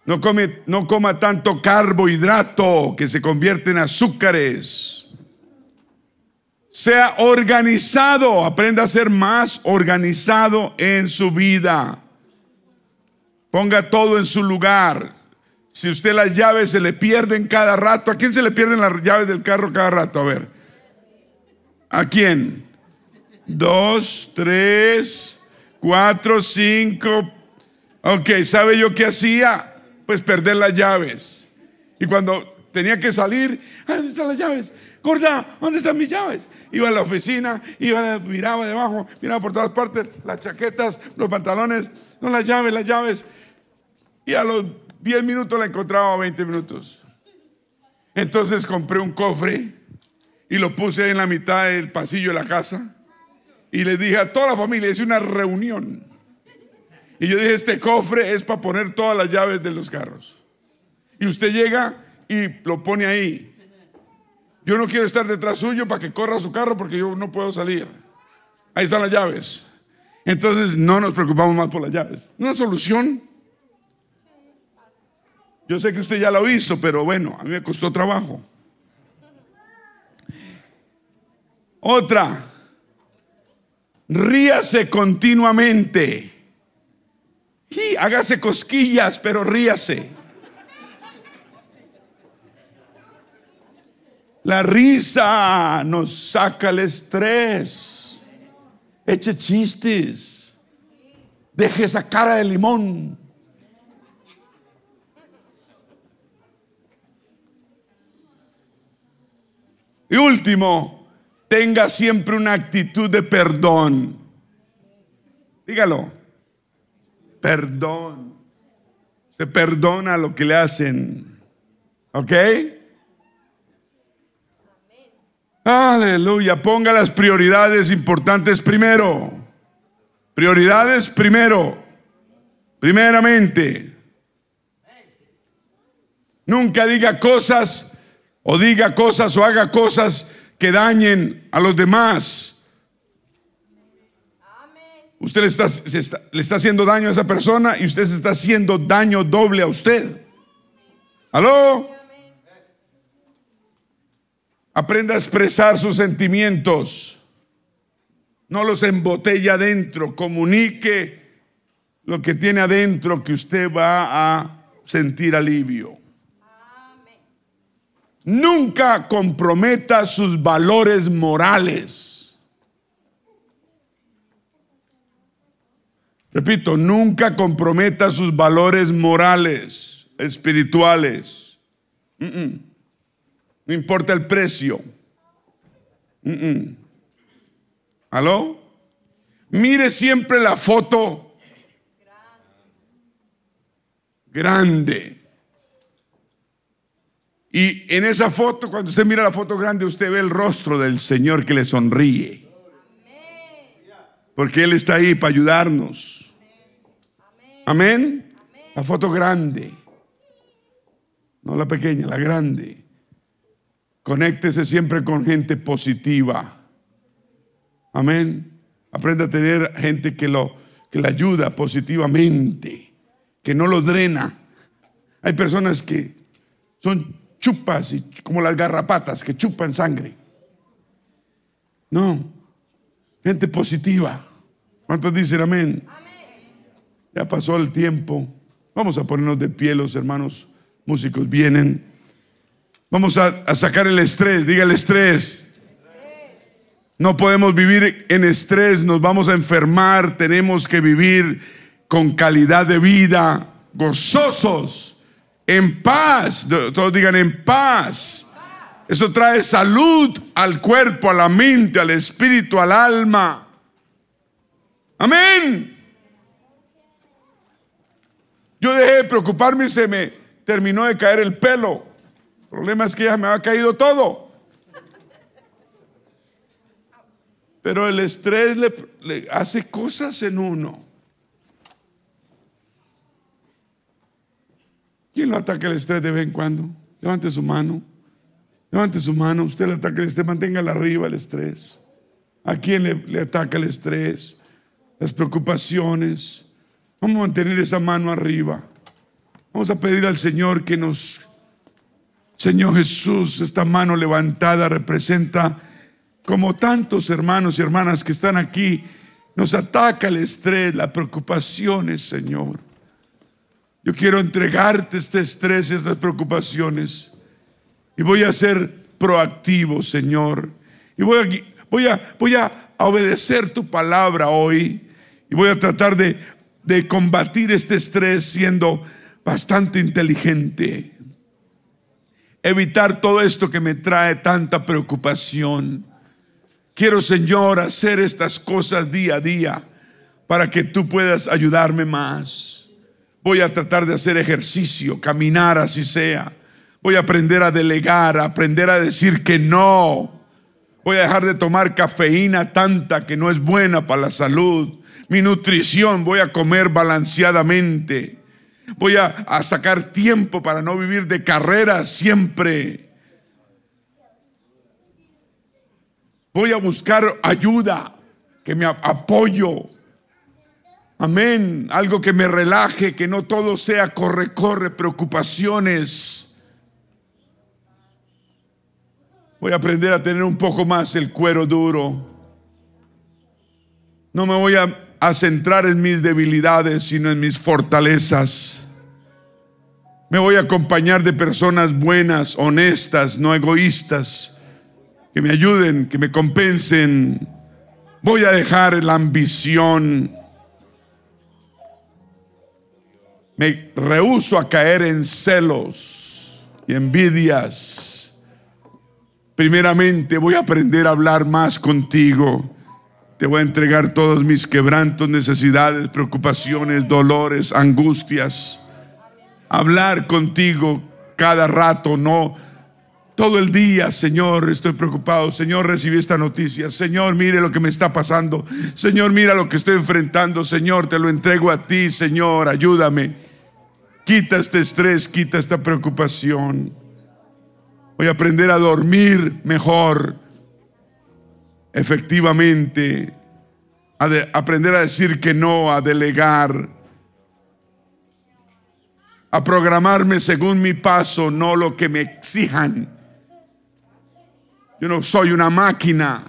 No, no coma tanto carbohidrato que se convierte en azúcares. Sea organizado, aprenda a ser más organizado en su vida. Ponga todo en su lugar. Si usted las llaves se le pierden cada rato, ¿a quién se le pierden las llaves del carro cada rato? A ver. ¿A quién? Dos, tres, cuatro, cinco. Ok, ¿sabe yo qué hacía? Pues perder las llaves. Y cuando tenía que salir, ¿dónde están las llaves? Gorda, ¿dónde están mis llaves? Iba a la oficina, iba, miraba debajo, miraba por todas partes, las chaquetas, los pantalones, no las llaves, las llaves. Y a los 10 minutos la encontraba a 20 minutos. Entonces compré un cofre y lo puse en la mitad del pasillo de la casa. Y le dije a toda la familia, hice una reunión. Y yo dije, este cofre es para poner todas las llaves de los carros. Y usted llega y lo pone ahí. Yo no quiero estar detrás suyo para que corra su carro porque yo no puedo salir. Ahí están las llaves. Entonces no nos preocupamos más por las llaves. Una solución. Yo sé que usted ya lo hizo, pero bueno, a mí me costó trabajo. Otra, ríase continuamente. Y hágase cosquillas, pero ríase. La risa nos saca el estrés. Eche chistes. Deje esa cara de limón. Y último, tenga siempre una actitud de perdón. Dígalo. Perdón. Se perdona lo que le hacen. ¿Ok? Aleluya. Ponga las prioridades importantes primero. Prioridades primero. Primeramente. Nunca diga cosas o diga cosas o haga cosas que dañen a los demás. Usted le está, le está haciendo daño a esa persona y usted se está haciendo daño doble a usted. ¿Aló? Aprenda a expresar sus sentimientos. No los embotella adentro. Comunique lo que tiene adentro que usted va a sentir alivio. Nunca comprometa sus valores morales. Repito, nunca comprometa sus valores morales, espirituales. No importa el precio. ¿Aló? Mire siempre la foto grande. Y en esa foto, cuando usted mira la foto grande, usted ve el rostro del Señor que le sonríe. Porque Él está ahí para ayudarnos. Amén. La foto grande. No la pequeña, la grande. Conéctese siempre con gente positiva. Amén. Aprenda a tener gente que lo que le ayuda positivamente, que no lo drena. Hay personas que son chupas y como las garrapatas que chupan sangre. No, gente positiva. ¿Cuántos dicen amén? Ya pasó el tiempo. Vamos a ponernos de pie, los hermanos músicos vienen. Vamos a, sacar el estrés, diga el estrés. No podemos vivir en estrés, nos vamos a enfermar, tenemos que vivir con calidad de vida, gozosos, en paz. Todos digan en paz. Eso trae salud al cuerpo, a la mente, al espíritu, al alma. Amén. Yo dejé de preocuparme y se me terminó de caer el pelo. El problema es que ya me ha caído todo. Pero el estrés le, hace cosas en uno. ¿Quién lo ataca el estrés de vez en cuando? Levante su mano. Levante su mano. Usted le ataca el estrés. Manténgala arriba el estrés. ¿A quién le, le ataca el estrés? Las preocupaciones. Vamos a mantener esa mano arriba. Vamos a pedir al Señor que nos Señor Jesús, esta mano levantada representa como tantos hermanos y hermanas que están aquí, nos ataca el estrés, las preocupaciones, Señor. Yo quiero entregarte este estrés, estas preocupaciones. Y voy a ser proactivo, Señor. Y voy a, voy a, voy a obedecer tu palabra hoy. Y voy a tratar de, de combatir este estrés siendo bastante inteligente evitar todo esto que me trae tanta preocupación. Quiero, Señor, hacer estas cosas día a día para que tú puedas ayudarme más. Voy a tratar de hacer ejercicio, caminar así sea. Voy a aprender a delegar, a aprender a decir que no. Voy a dejar de tomar cafeína tanta que no es buena para la salud. Mi nutrición voy a comer balanceadamente. Voy a, sacar tiempo para no vivir de carrera siempre. Voy a buscar ayuda, que me apoyo. Amén. Algo que me relaje, que no todo sea corre, corre, preocupaciones. Voy a aprender a tener un poco más el cuero duro. No me voy a a centrar en mis debilidades, sino en mis fortalezas. Me voy a acompañar de personas buenas, honestas, no egoístas, que me ayuden, que me compensen. Voy a dejar la ambición. Me rehuso a caer en celos y envidias. Primeramente voy a aprender a hablar más contigo te voy a entregar todos mis quebrantos, necesidades, preocupaciones, dolores, angustias. Hablar contigo cada rato, no todo el día, Señor, estoy preocupado. Señor, recibí esta noticia. Señor, mire lo que me está pasando. Señor, mira lo que estoy enfrentando. Señor, te lo entrego a ti, Señor, ayúdame. Quita este estrés, quita esta preocupación. Voy a aprender a dormir mejor, efectivamente, a aprender a decir que no, a delegar, a programarme según mi paso, no lo que me exijan. Yo no soy una máquina.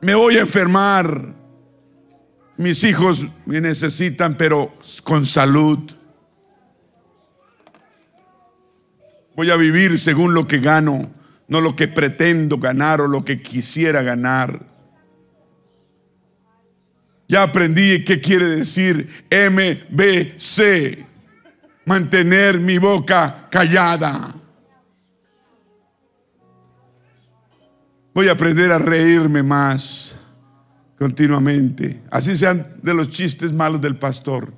Me voy a enfermar. Mis hijos me necesitan, pero con salud. Voy a vivir según lo que gano, no lo que pretendo ganar o lo que quisiera ganar. Ya aprendí qué quiere decir MBC, mantener mi boca callada. Voy a aprender a reírme más continuamente. Así sean de los chistes malos del pastor.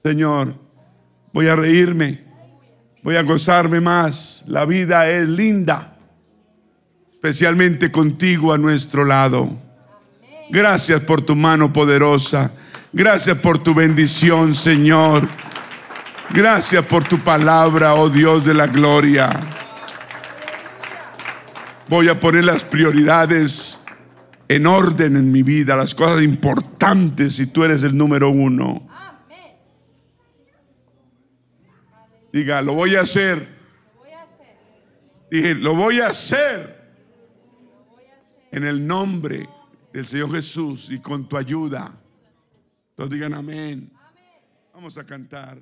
Señor, voy a reírme, voy a gozarme más. La vida es linda, especialmente contigo a nuestro lado. Gracias por tu mano poderosa. Gracias por tu bendición, Señor. Gracias por tu palabra, oh Dios de la gloria. Voy a poner las prioridades en orden en mi vida, las cosas importantes si tú eres el número uno. Diga, lo voy a hacer. Dije, lo voy a hacer en el nombre del Señor Jesús y con tu ayuda. Todos digan amén. Vamos a cantar.